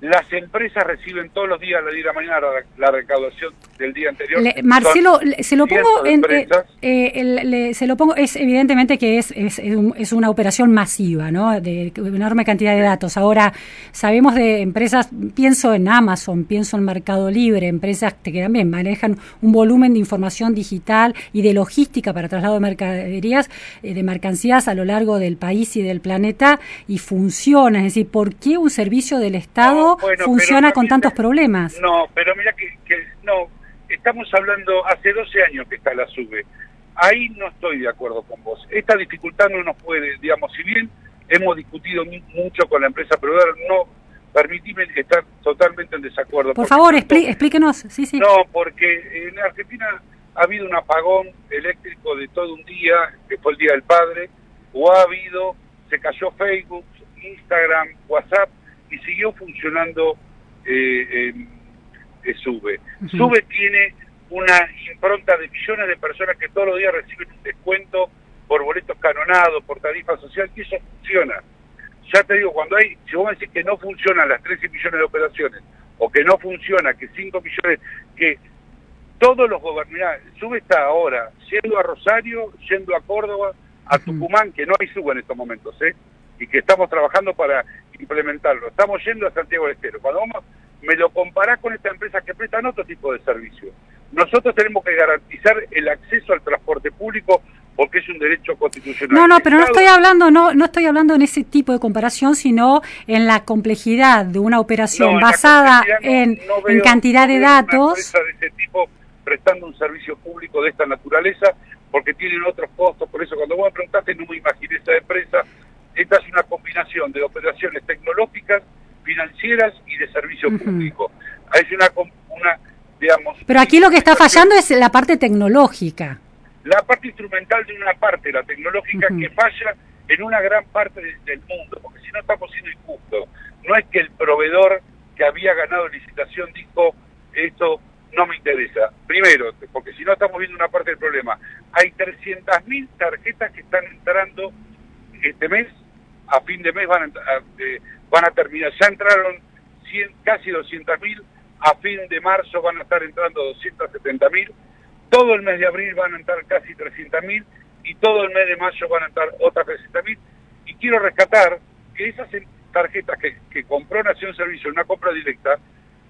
Las empresas reciben todos los días a las 10 de la mañana la, la recaudación del día anterior. Le- Marcelo, le- se lo pongo en, eh, eh, el- le- se lo pongo es evidentemente que es, es, es un- es una operación masiva, ¿no? De enorme cantidad de datos. Ahora sabemos de empresas, pienso en Amazon, pienso en Mercado Libre, empresas que también manejan un volumen de información digital y de logística para traslado de mercaderías, eh, de mercancías a lo largo del país y del planeta y funciona. Es decir, ¿por qué un servicio del Estado bueno, funciona pero con tantos problemas? No, pero mira que, que no, estamos hablando, hace 12 años que está la SUBE. Ahí no estoy de acuerdo con vos. Esta dificultad no nos puede, digamos, si bien hemos discutido mu- mucho con la empresa proveedora, no, permitime estar totalmente en desacuerdo. Por favor, explí- explíquenos. Sí, sí. No, porque en Argentina ha habido un apagón eléctrico de todo un día, que fue el Día del Padre, o ha habido, se cayó Facebook, Instagram, WhatsApp, y siguió funcionando eh, eh, SUBE. SUBE tiene una impronta de millones de personas que todos los días reciben un descuento por boletos canonados, por tarifa social, y eso funciona. Ya te digo, cuando hay, si vos decís que no funcionan las 13 millones de operaciones, o que no funciona, que 5 millones, que todos los gobernadores, SUBE está ahora yendo a Rosario, yendo a Córdoba, a Tucumán, que no hay SUBE en estos momentos, ¿eh? Y que estamos trabajando para implementarlo. Estamos yendo a Santiago del Estero. Cuando vamos, me lo comparás con esta empresa que prestan otro tipo de servicio. Nosotros tenemos que garantizar el acceso al transporte público porque es un derecho constitucional. No, no, pero no estoy hablando, no, no estoy hablando en ese tipo de comparación, sino en la complejidad de una operación No, en basada complejidad no- en, no en cantidad de una datos. empresa de este tipo prestando un servicio público de esta naturaleza porque tienen otros costos. Por eso, cuando vos me preguntaste, no me imaginé esa empresa. Esta es una combinación de operaciones tecnológicas, financieras y de servicio público. Es una, digamos, Pero aquí lo que está fallando es la parte tecnológica. La parte instrumental de una parte, la tecnológica, que falla en una gran parte de- del mundo, porque si no estamos siendo injustos. No es que el proveedor que había ganado licitación dijo, esto no me interesa. Primero, porque si no estamos viendo una parte del problema. Hay 300.000 tarjetas que están entrando este mes, a fin de mes van a, van a terminar. Ya entraron 100, casi 200.000, a fin de marzo van a estar entrando 270.000, todo el mes de abril van a entrar casi 300.000 y todo el mes de mayo van a entrar otras 300.000. Y quiero rescatar que esas tarjetas que, que compró Nación Servicio en una compra directa,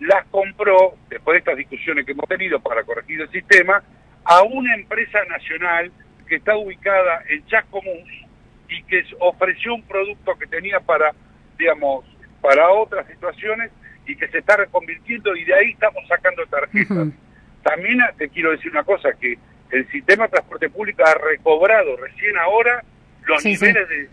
las compró, después de estas discusiones que hemos tenido para corregir el sistema, a una empresa nacional que está ubicada en Chascomús y que ofreció un producto que tenía para, digamos, para otras situaciones y que se está reconvirtiendo y de ahí estamos sacando tarjetas. También ah, te quiero decir una cosa, que el sistema de transporte público ha recobrado recién ahora los Sí, sí. niveles de,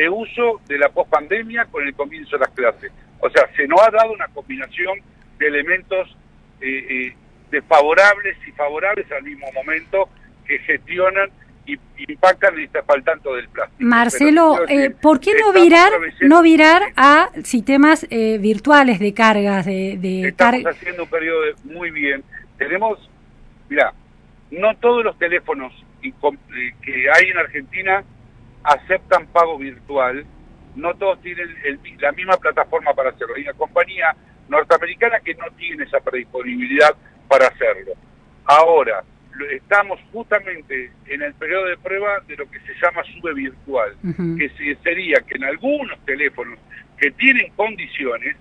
de uso de la pospandemia con el comienzo de las clases. O sea, se nos ha dado una combinación de elementos eh, eh, desfavorables y favorables al mismo momento que gestionan y impactan este faltante del plástico. Marcelo, eh, ¿por qué no virar, no virar a sistemas eh, virtuales de cargas, de, de Estamos car- haciendo un periodo de- muy bien. Tenemos, mira, no todos los teléfonos y eh, que hay en Argentina aceptan pago virtual, no todos tienen el la misma plataforma para hacerlo. Hay una compañía norteamericana que no tiene esa predisponibilidad para hacerlo. Ahora, estamos justamente en el periodo de prueba de lo que se llama sube virtual, que se- sería que en algunos teléfonos que tienen condiciones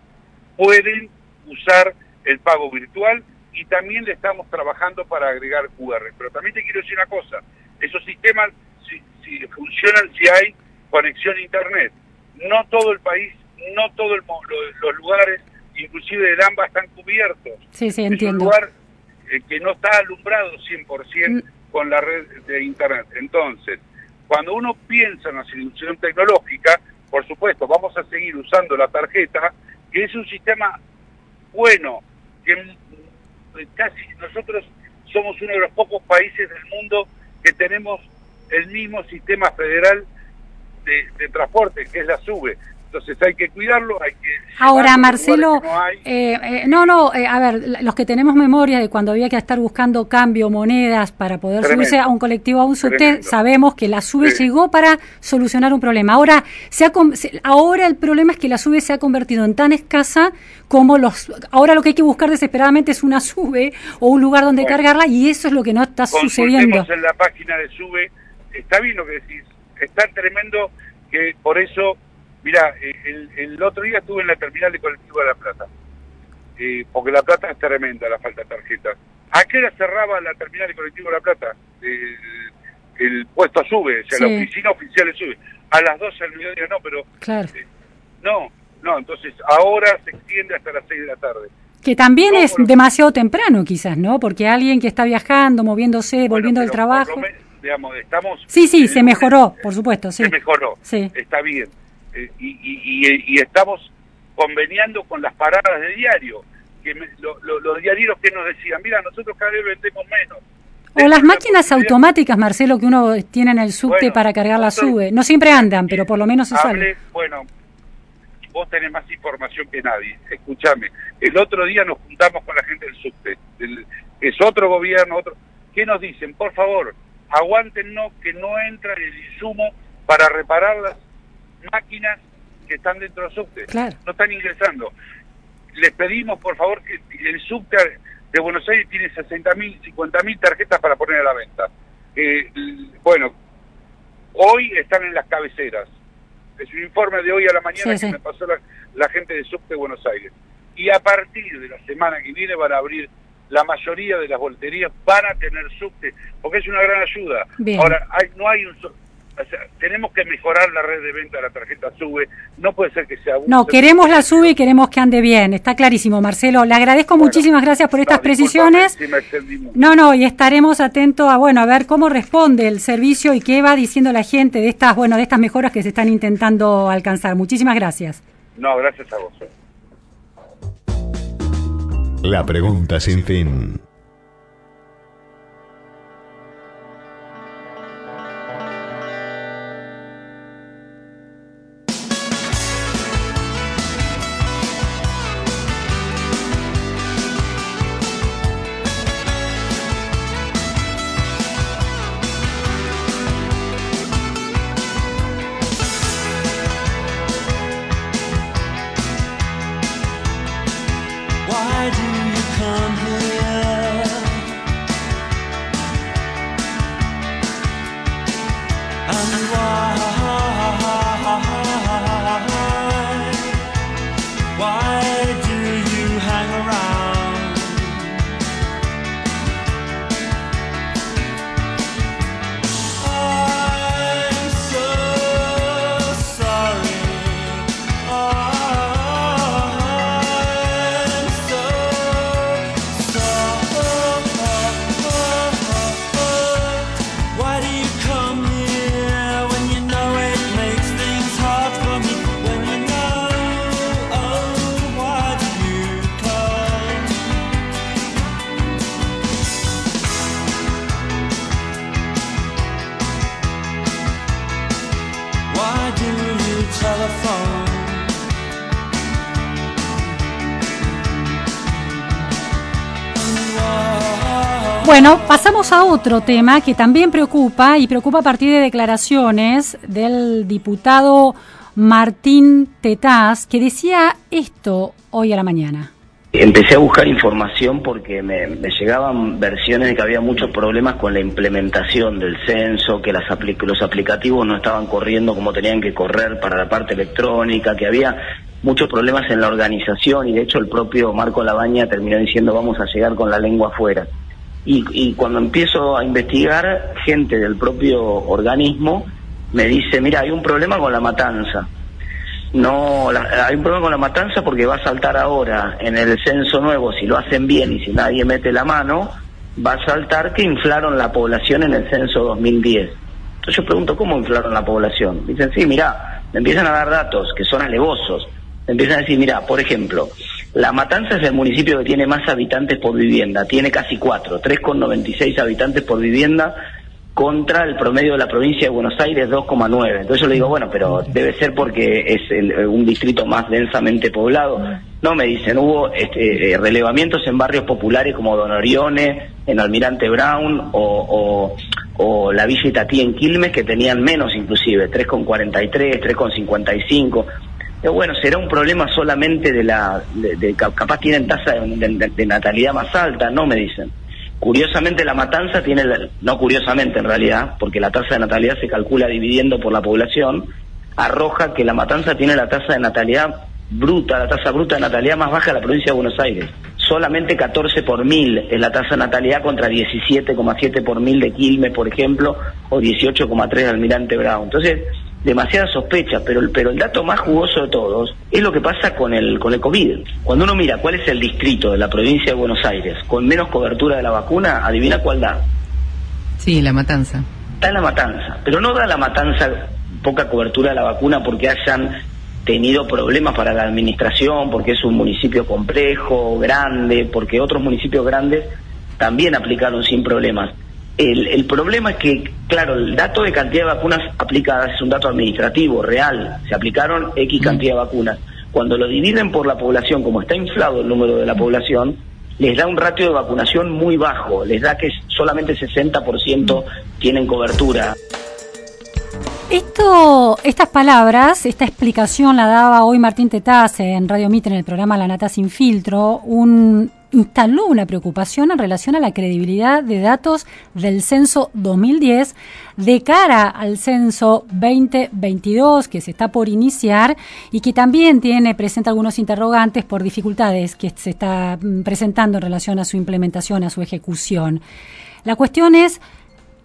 pueden usar el pago virtual y también le estamos trabajando para agregar QR. Pero también te quiero decir una cosa, esos sistemas si, si funcionan si hay conexión a internet. No todo el país, no todos los lugares, inclusive de AMBA, están cubiertos. Sí, sí, Es un entiendo. lugar eh, que no está alumbrado 100% con la red de Internet. Entonces, cuando uno piensa en la solución tecnológica, por supuesto, vamos a seguir usando la tarjeta, que es un sistema bueno, que mm, casi nosotros somos uno de los pocos países del mundo que tenemos el mismo sistema federal de, de transporte, que es la SUBE. Entonces hay que cuidarlo, hay que... Ahora, Marcelo, no eh, eh, no, no, eh, a ver, los que tenemos memoria de cuando había que estar buscando cambio, monedas para poder Tremendo. subirse a un colectivo, a un subte, sabemos que la SUBE Sí. llegó para solucionar un problema. Ahora, se ha, ahora el problema es que la SUBE se ha convertido en tan escasa como los... Ahora lo que hay que buscar desesperadamente es una SUBE o un lugar donde Bueno. cargarla y eso es lo que no está sucediendo. En la página de SUBE, está bien lo que decís, está tremendo que por eso, mira, eh, el, el otro día estuve en la terminal de colectivo de La Plata, eh, porque La Plata es tremenda la falta de tarjetas. ¿A qué hora cerraba la terminal de colectivo de La Plata? Eh, el puesto SUBE, o sea, la oficina oficial SUBE. A las 12 del mediodía no, pero Claro. no, no, entonces ahora se extiende hasta las 6 de la tarde. Que también es demasiado temprano quizás, ¿no? Porque alguien que está viajando, moviéndose, volviendo del trabajo... digamos, estamos... Sí, sí, se lunes mejoró, por supuesto, sí. se mejoró, Sí. está bien. Eh, y, y, y- y estamos conveniando con las paradas de diario, que me- lo- lo- los diarios que nos decían, mira, nosotros cada vez vendemos menos. O las máquinas automáticas, Marcelo, que uno tiene en el subte Bueno, para cargar la sube. No siempre andan, pero por lo menos se sale. Bueno, vos tenés más información que nadie, escúchame. El otro día nos juntamos con la gente del subte, es otro gobierno, otro... ¿Qué nos dicen? Por favor, aguántennos que no entra el insumo para reparar las máquinas que están dentro del subte. Claro. No están ingresando. Les pedimos, por favor, que el subte de Buenos Aires tiene 60.000, 50.000 tarjetas para poner a la venta. Eh, bueno, hoy están en las cabeceras. Es un informe de hoy a la mañana Sí, que sí. me pasó la, la gente de Subte de Buenos Aires. Y a partir de la semana que viene van a abrir la mayoría de las volterías, van a tener subte, porque es una gran ayuda. Bien. Ahora, hay, no hay un... so- o sea, tenemos que mejorar la red de venta de la tarjeta SUBE. No puede ser que sea... No, queremos la sube y queremos que ande bien. Está clarísimo, Marcelo. Le agradezco muchísimas gracias por estas precisiones. Si me. No, no, y estaremos atentos a bueno, a ver cómo responde el servicio y qué va diciendo la gente de estas, bueno, de estas mejoras que se están intentando alcanzar. Muchísimas gracias. No, gracias a vos. La pregunta sin fin. A otro tema que también preocupa y preocupa a partir de declaraciones del diputado Martín Tetaz, que decía esto hoy a la mañana. Empecé a buscar información porque me, llegaban versiones de que había muchos problemas con la implementación del censo, que las los aplicativos no estaban corriendo como tenían que correr para la parte electrónica, que había muchos problemas en la organización y de hecho el propio Marco Labaña terminó diciendo vamos a llegar con la lengua afuera. Y, y cuando empiezo a investigar, gente del propio organismo me dice, mira, hay un problema con la matanza. No, la- hay un problema con la matanza porque va a saltar ahora en el censo nuevo, si lo hacen bien y si nadie mete la mano, va a saltar que inflaron la población en el censo 2010. Entonces yo pregunto, ¿cómo inflaron la población? Dicen, sí, mira, me empiezan a dar datos que son alevosos. Me empiezan a decir, mira, por ejemplo, La Matanza es el municipio que tiene más habitantes por vivienda, tiene casi cuatro, 3,96 habitantes por vivienda contra el promedio de la provincia de Buenos Aires 2,9. Entonces yo le digo, bueno, pero debe ser porque es el- un distrito más densamente poblado. No, me dicen, hubo este, eh, relevamientos en barrios populares como Don Orione, en Almirante Brown o, o, o la Villa Itatí en Quilmes que tenían menos inclusive, 3,43, 3,55. Pero bueno, será un problema solamente de la, de, de- ca- capaz tienen tasa de, de- de natalidad más alta, no me dicen. Curiosamente la matanza tiene, la- no curiosamente en realidad, porque la tasa de natalidad se calcula dividiendo por la población, arroja que la matanza tiene la tasa de natalidad bruta, la tasa bruta de natalidad más baja de la provincia de Buenos Aires. Solamente 14 por mil es la tasa de natalidad contra 17,7 por mil de Quilmes, por ejemplo, o 18,3 de Almirante Brown. Entonces, demasiada sospecha, pero el, pero el dato más jugoso de todos es lo que pasa con el, con el COVID. Cuando uno mira cuál es el distrito de la provincia de Buenos Aires con menos cobertura de la vacuna, adivina cuál da. Sí, la matanza. Da la matanza, pero no da la matanza poca cobertura de la vacuna porque hayan tenido problemas para la administración, porque es un municipio complejo, grande, porque otros municipios grandes también aplicaron sin problemas. El, el problema es que, claro, el dato de cantidad de vacunas aplicadas es un dato administrativo, real. Se aplicaron X cantidad de vacunas. Cuando lo dividen por la población, como está inflado el número de la población, les da un ratio de vacunación muy bajo. Les da que solamente 60% tienen cobertura. Esto, estas palabras, esta explicación la daba hoy Martín Tetaz en Radio Mitre en el programa La Nata Sin Filtro, un, instaló una preocupación en relación a la credibilidad de datos del censo 2010 de cara al censo 2022 que se está por iniciar y que también tiene presenta algunos interrogantes por dificultades que se está mm, presentando en relación a su implementación, a su ejecución. La cuestión es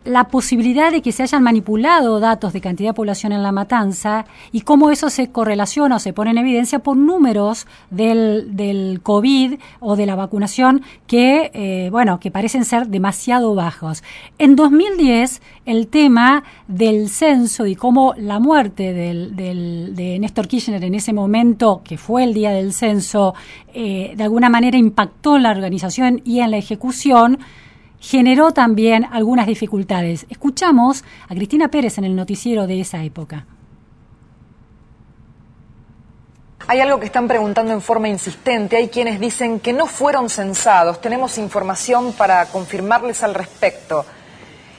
la posibilidad de que se hayan manipulado datos de cantidad de población en la matanza y cómo eso se correlaciona o se pone en evidencia por números del, del COVID o de la vacunación que, eh, bueno, que parecen ser demasiado bajos. En 2010, el tema del censo y cómo la muerte del, del- de Néstor Kirchner en ese momento, que fue el día del censo, eh, de alguna manera impactó en la organización y en la ejecución, generó también algunas dificultades. Escuchamos a Cristina Pérez en el noticiero de esa época. Hay algo que están preguntando en forma insistente. Hay quienes dicen que no fueron censados. Tenemos información para confirmarles al respecto.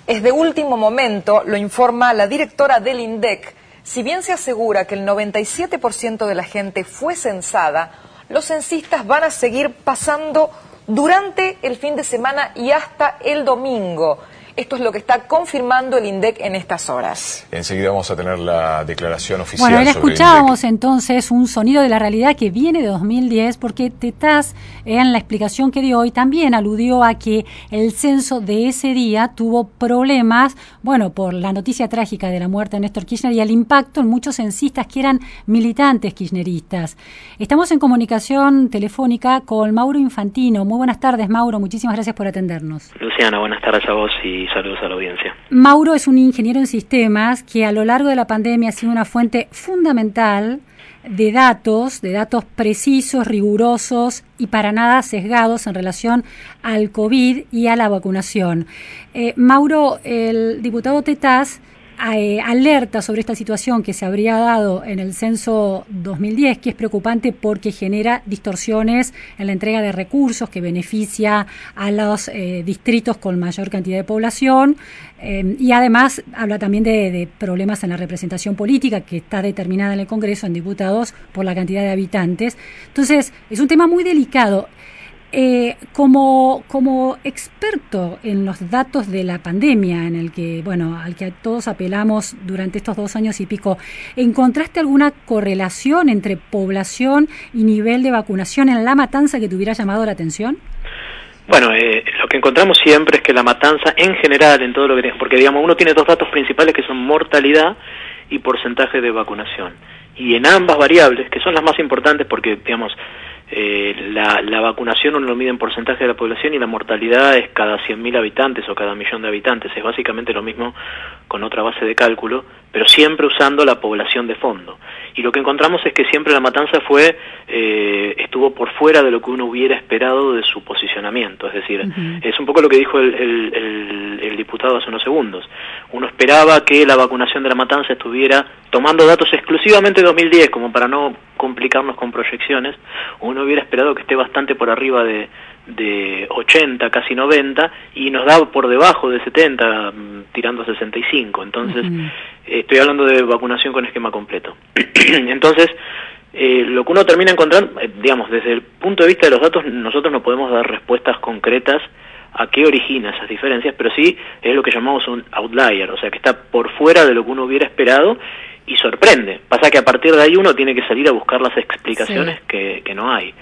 Es de último momento, lo informa la directora del INDEC. Si bien se asegura que el 97% de la gente fue censada, los censistas van a seguir pasando durante el fin de semana y hasta el domingo. Esto es lo que está confirmando el INDEC en estas horas. Enseguida vamos a tener la declaración oficial. Bueno, el escuchábamos entonces un sonido de la realidad que viene de 2010, porque Tetaz, en la explicación que dio hoy, también aludió a que el censo de ese día tuvo problemas, bueno, por la noticia trágica de la muerte de Néstor Kirchner y el impacto en muchos censistas que eran militantes kirchneristas. Estamos en comunicación telefónica con Mauro Infantino. Muy buenas tardes, Mauro. Muchísimas gracias por atendernos. Luciana, buenas tardes a vos y saludos a la audiencia. Mauro es un ingeniero en sistemas que a lo largo de la pandemia ha sido una fuente fundamental de datos, de datos precisos, rigurosos y para nada sesgados en relación al COVID y a la vacunación. Eh, Mauro, el diputado Tetaz eh, alerta sobre esta situación que se habría dado en el censo 2010, que es preocupante porque genera distorsiones en la entrega de recursos que beneficia a los eh, distritos con mayor cantidad de población eh, y además habla también de, de problemas en la representación política que está determinada en el Congreso en diputados por la cantidad de habitantes. Entonces, es un tema muy delicado. Eh, como, como experto en los datos de la pandemia, en el que, bueno, al que todos apelamos durante estos dos años y pico, ¿encontraste alguna correlación entre población y nivel de vacunación en la matanza que te hubiera llamado la atención? Bueno, eh, lo que encontramos siempre es que la matanza en general, en todo lo que porque digamos, uno tiene dos datos principales que son mortalidad y porcentaje de vacunación. Y en ambas variables, que son las más importantes porque, digamos, eh, la, la, vacunación uno lo mide en porcentaje de la población y la mortalidad es cada 100.000 habitantes o cada millón de habitantes. Es básicamente lo mismo con otra base de cálculo, pero siempre usando la población de fondo. Y lo que encontramos es que siempre la matanza fue eh, estuvo por fuera de lo que uno hubiera esperado de su posicionamiento. Es decir, uh -huh. es un poco lo que dijo el, el, el, el, diputado hace unos segundos. Uno esperaba que la vacunación de la matanza estuviera tomando datos exclusivamente de 2010, como para no complicarnos con proyecciones. Uno hubiera esperado que esté bastante por arriba de, de 80, casi 90, y nos da por debajo de 70, tirando a 65. Entonces, uh -huh. estoy hablando de vacunación con esquema completo. Entonces, eh, lo que uno termina encontrando, eh, digamos, desde el punto de vista de los datos, nosotros no podemos dar respuestas concretas a qué origina esas diferencias, pero sí es lo que llamamos un outlier, o sea, que está por fuera de lo que uno hubiera esperado y sorprende. Pasa que a partir de ahí uno tiene que salir a buscar las explicaciones sí. que, que, no hay.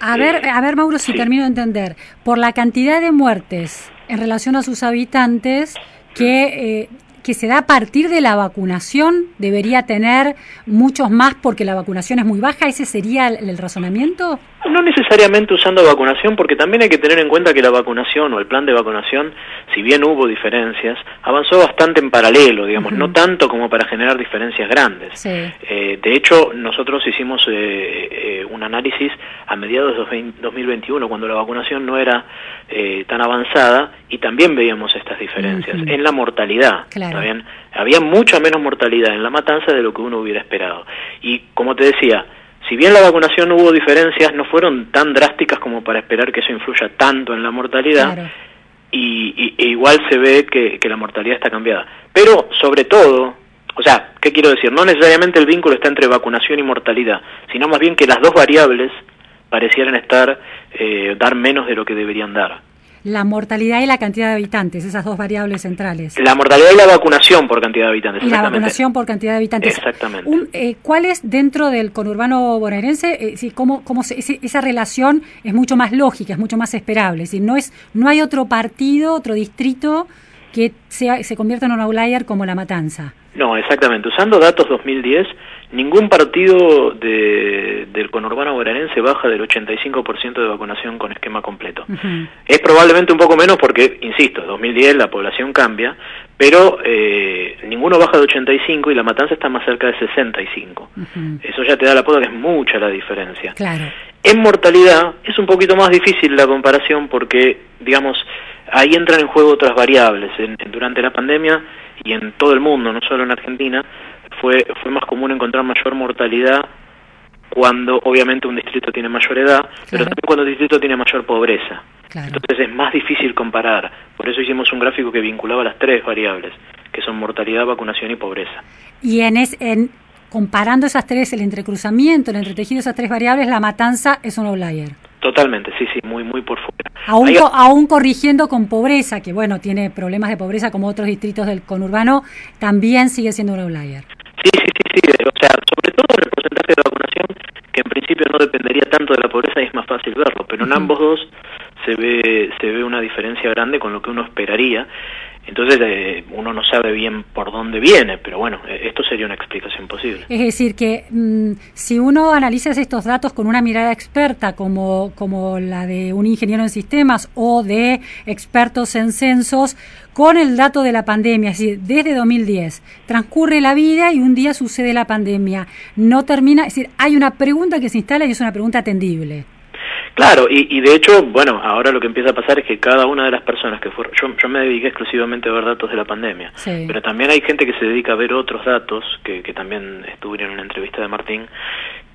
A eh, ver, a ver, Mauro, si sí. termino de entender, por la cantidad de muertes en relación a sus habitantes, que eh, que se da a partir de la vacunación debería tener muchos más porque la vacunación es muy baja? ¿Ese sería el, el, razonamiento? No necesariamente usando vacunación, porque también hay que tener en cuenta que la vacunación o el plan de vacunación, si bien hubo diferencias, avanzó bastante en paralelo, digamos, uh -huh. no tanto como para generar diferencias grandes. Sí. Eh, de hecho, nosotros hicimos eh, eh, un análisis a mediados de 2021, cuando la vacunación no era eh, tan avanzada, y también veíamos estas diferencias uh -huh. en la mortalidad. Claro. Había mucha menos mortalidad en la matanza de lo que uno hubiera esperado. Y como te decía, si bien la vacunación hubo diferencias, no fueron tan drásticas como para esperar que eso influya tanto en la mortalidad. Claro. Y, y, e igual se ve que, que la mortalidad está cambiada. Pero, sobre todo, o sea, ¿qué quiero decir? No necesariamente el vínculo está entre vacunación y mortalidad, sino más bien que las dos variables parecieran estar, eh, dar menos de lo que deberían dar la mortalidad y la cantidad de habitantes, esas dos variables centrales. La mortalidad y la vacunación por cantidad de habitantes. Y la vacunación por cantidad de habitantes. Exactamente. Un, eh, ¿Cuál es dentro del conurbano bonaerense? Eh, si, cómo, cómo se, ese, esa relación es mucho más lógica, es mucho más esperable. Es decir, no, es, no hay otro partido, otro distrito que sea, se convierta en un outlier como La Matanza. No, exactamente. Usando datos 2010, ningún partido de, del conurbano bonaerense baja del 85% de vacunación con esquema completo. Uh -huh. Es probablemente un poco menos porque, insisto, 2010 la población cambia, pero eh, ninguno baja de 85 y la matanza está más cerca de 65. Uh -huh. Eso ya te da la pauta que es mucha la diferencia. Claro. En mortalidad es un poquito más difícil la comparación porque, digamos, ahí entran en juego otras variables. En, en, durante la pandemia y en todo el mundo, no solo en Argentina, fue, fue más común encontrar mayor mortalidad cuando obviamente un distrito tiene mayor edad, claro. pero también cuando el distrito tiene mayor pobreza. Claro. Entonces es más difícil comparar. Por eso hicimos un gráfico que vinculaba las tres variables, que son mortalidad, vacunación y pobreza. Y en, es, en comparando esas tres, el entrecruzamiento, el entretejido de esas tres variables, la matanza es un outlier. Totalmente, sí, sí, muy, muy por fuera. Aún, Hay... aún corrigiendo con pobreza, que bueno, tiene problemas de pobreza como otros distritos del conurbano, también sigue siendo un outlier. O sea, sobre todo en el porcentaje de vacunación, que en principio no dependería tanto de la pobreza y es más fácil verlo, pero en ambos dos se ve, se ve una diferencia grande con lo que uno esperaría. Entonces eh, uno no sabe bien por dónde viene, pero bueno, eh, esto sería una explicación posible. Es decir, que mmm, si uno analiza estos datos con una mirada experta como, como la de un ingeniero en sistemas o de expertos en censos, con el dato de la pandemia, es decir, desde 2010 transcurre la vida y un día sucede la pandemia, no termina, es decir, hay una pregunta que se instala y es una pregunta atendible. Claro, y, y de hecho, bueno, ahora lo que empieza a pasar es que cada una de las personas que fueron, yo, yo me dediqué exclusivamente a ver datos de la pandemia, Sí. pero también hay gente que se dedica a ver otros datos, que, que también estuvieron en una entrevista de Martín,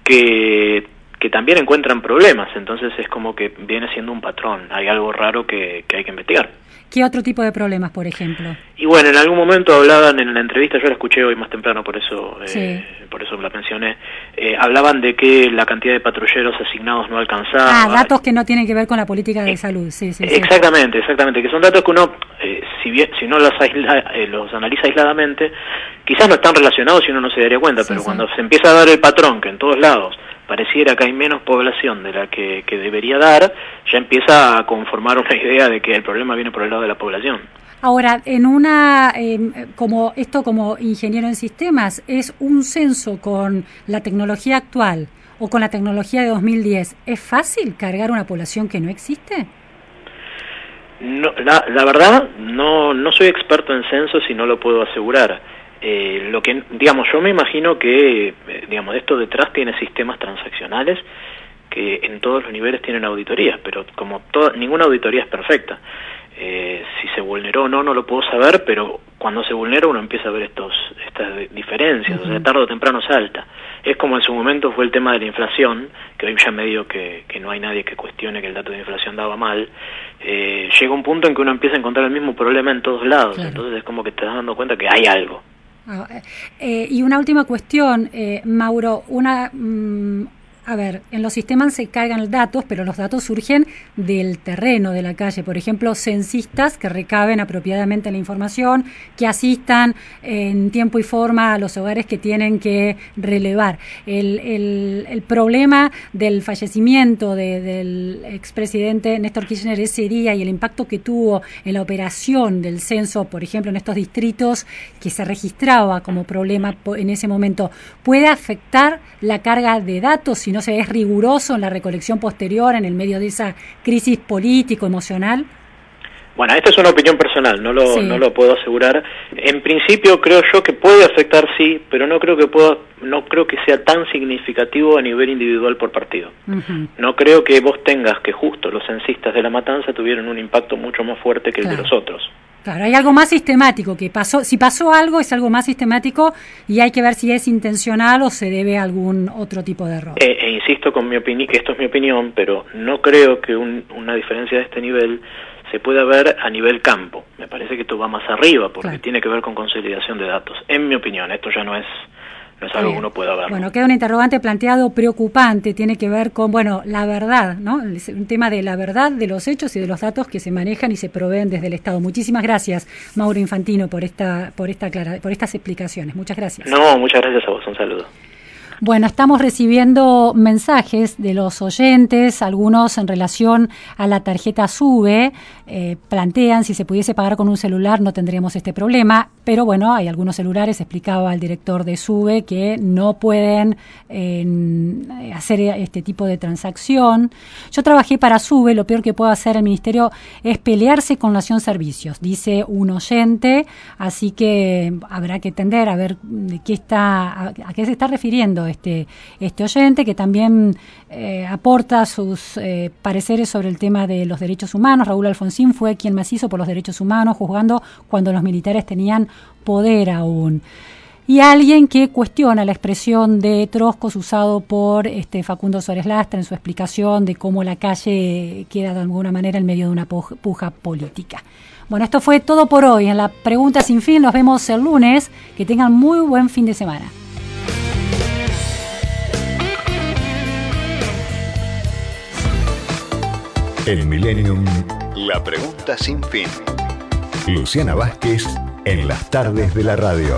que, que también encuentran problemas, entonces es como que viene siendo un patrón, hay algo raro que, que hay que investigar. ¿Qué otro tipo de problemas, por ejemplo? Y bueno, en algún momento hablaban en la entrevista, yo la escuché hoy más temprano, por eso, eh, por eso la mencioné, eh, hablaban de que la cantidad de patrulleros asignados no alcanzaba. Ah, datos que no tienen que ver con la política de salud, sí, sí. sí. Exactamente, exactamente, que son datos que uno, eh, si bien, si no los, eh, los analiza aisladamente, quizás no están relacionados y uno no se daría cuenta, Sí, pero cuando se empieza a dar el patrón que en todos lados pareciera que hay menos población de la que, que debería dar, ya empieza a conformar una idea de que el problema viene por el lado de la población. Ahora, en una, eh, como esto como ingeniero en sistemas, ¿es un censo con la tecnología actual o con la tecnología de 2010? ¿Es fácil cargar una población que no existe? No, la, la verdad, no, no soy experto en censos y no lo puedo asegurar. Eh, lo que, digamos, yo me imagino que, eh, digamos, esto detrás tiene sistemas transaccionales que en todos los niveles tienen auditorías, pero como toda, ninguna auditoría es perfecta. Eh, si se vulneró o no, no lo puedo saber, pero cuando se vulnera uno empieza a ver estos, estas di- diferencias, o sea, tarde o temprano salta. Es como en su momento fue el tema de la inflación, que hoy ya medio que, que no hay nadie que cuestione que el dato de inflación daba mal. Eh, llega un punto en que uno empieza a encontrar el mismo problema en todos lados, Claro. entonces es como que te das dando cuenta que hay algo. Ah, eh, eh, y una última cuestión, eh, Mauro, una, mm, a ver, en los sistemas se cargan datos, pero los datos surgen del terreno de la calle. Por ejemplo, censistas que recaben apropiadamente la información, que asistan en tiempo y forma a los hogares que tienen que relevar. El, problema del fallecimiento de- del expresidente Néstor Kirchner ese día y el impacto que tuvo en la operación del censo, por ejemplo, en estos distritos que se registraba como problema en ese momento, puede afectar la carga de datos no se es riguroso en la recolección posterior en el medio de esa crisis político-emocional? Bueno, esta es una opinión personal, no lo, Sí. no lo puedo asegurar. En principio creo yo que puede afectar sí, pero no creo que pueda, no creo que sea tan significativo a nivel individual por partido. No creo que vos tengas que justo los censistas de la matanza tuvieron un impacto mucho más fuerte que el de los otros. Claro, hay algo más sistemático que pasó. Si pasó algo, es algo más sistemático y hay que ver si es intencional o se debe a algún otro tipo de error. E, e insisto con mi opinión, que esto es mi opinión, pero no creo que un- una diferencia de este nivel se pueda ver a nivel campo. Me parece que esto va más arriba porque Claro. tiene que ver con consolidación de datos. En mi opinión, esto ya no es, es algo que uno pueda ver. Bueno, queda un interrogante planteado preocupante, tiene que ver con, bueno, la verdad, ¿no? El- Un tema de la verdad de los hechos y de los datos que se manejan y se proveen desde el Estado. Muchísimas gracias, Mauro Infantino, por esta, por esta clara, por estas explicaciones. Muchas gracias. No, muchas gracias a vos, un saludo. Bueno, estamos recibiendo mensajes de los oyentes, algunos en relación a la tarjeta SUBE, eh, plantean si se pudiese pagar con un celular no tendríamos este problema, pero bueno, hay algunos celulares, explicaba el director de SUBE, que no pueden eh, hacer este tipo de transacción. Yo trabajé para SUBE, lo peor que puede hacer el ministerio es pelearse con Nación Servicios, dice un oyente, así que habrá que entender a ver de qué está, a, a qué se está refiriendo este, este oyente, que también eh, aporta sus eh, pareceres sobre el tema de los derechos humanos. Raúl Alfonsín fue quien más hizo por los derechos humanos, juzgando cuando los militares tenían poder aún. Y alguien que cuestiona la expresión de troscos usado por este Facundo Suárez Lastra en su explicación de cómo la calle queda de alguna manera en medio de una puj- puja política. Bueno, esto fue todo por hoy. En la pregunta sin fin nos vemos el lunes. Que tengan muy buen fin de semana. El Millennium. La pregunta sin fin. Luciana Vázquez en las tardes de la radio.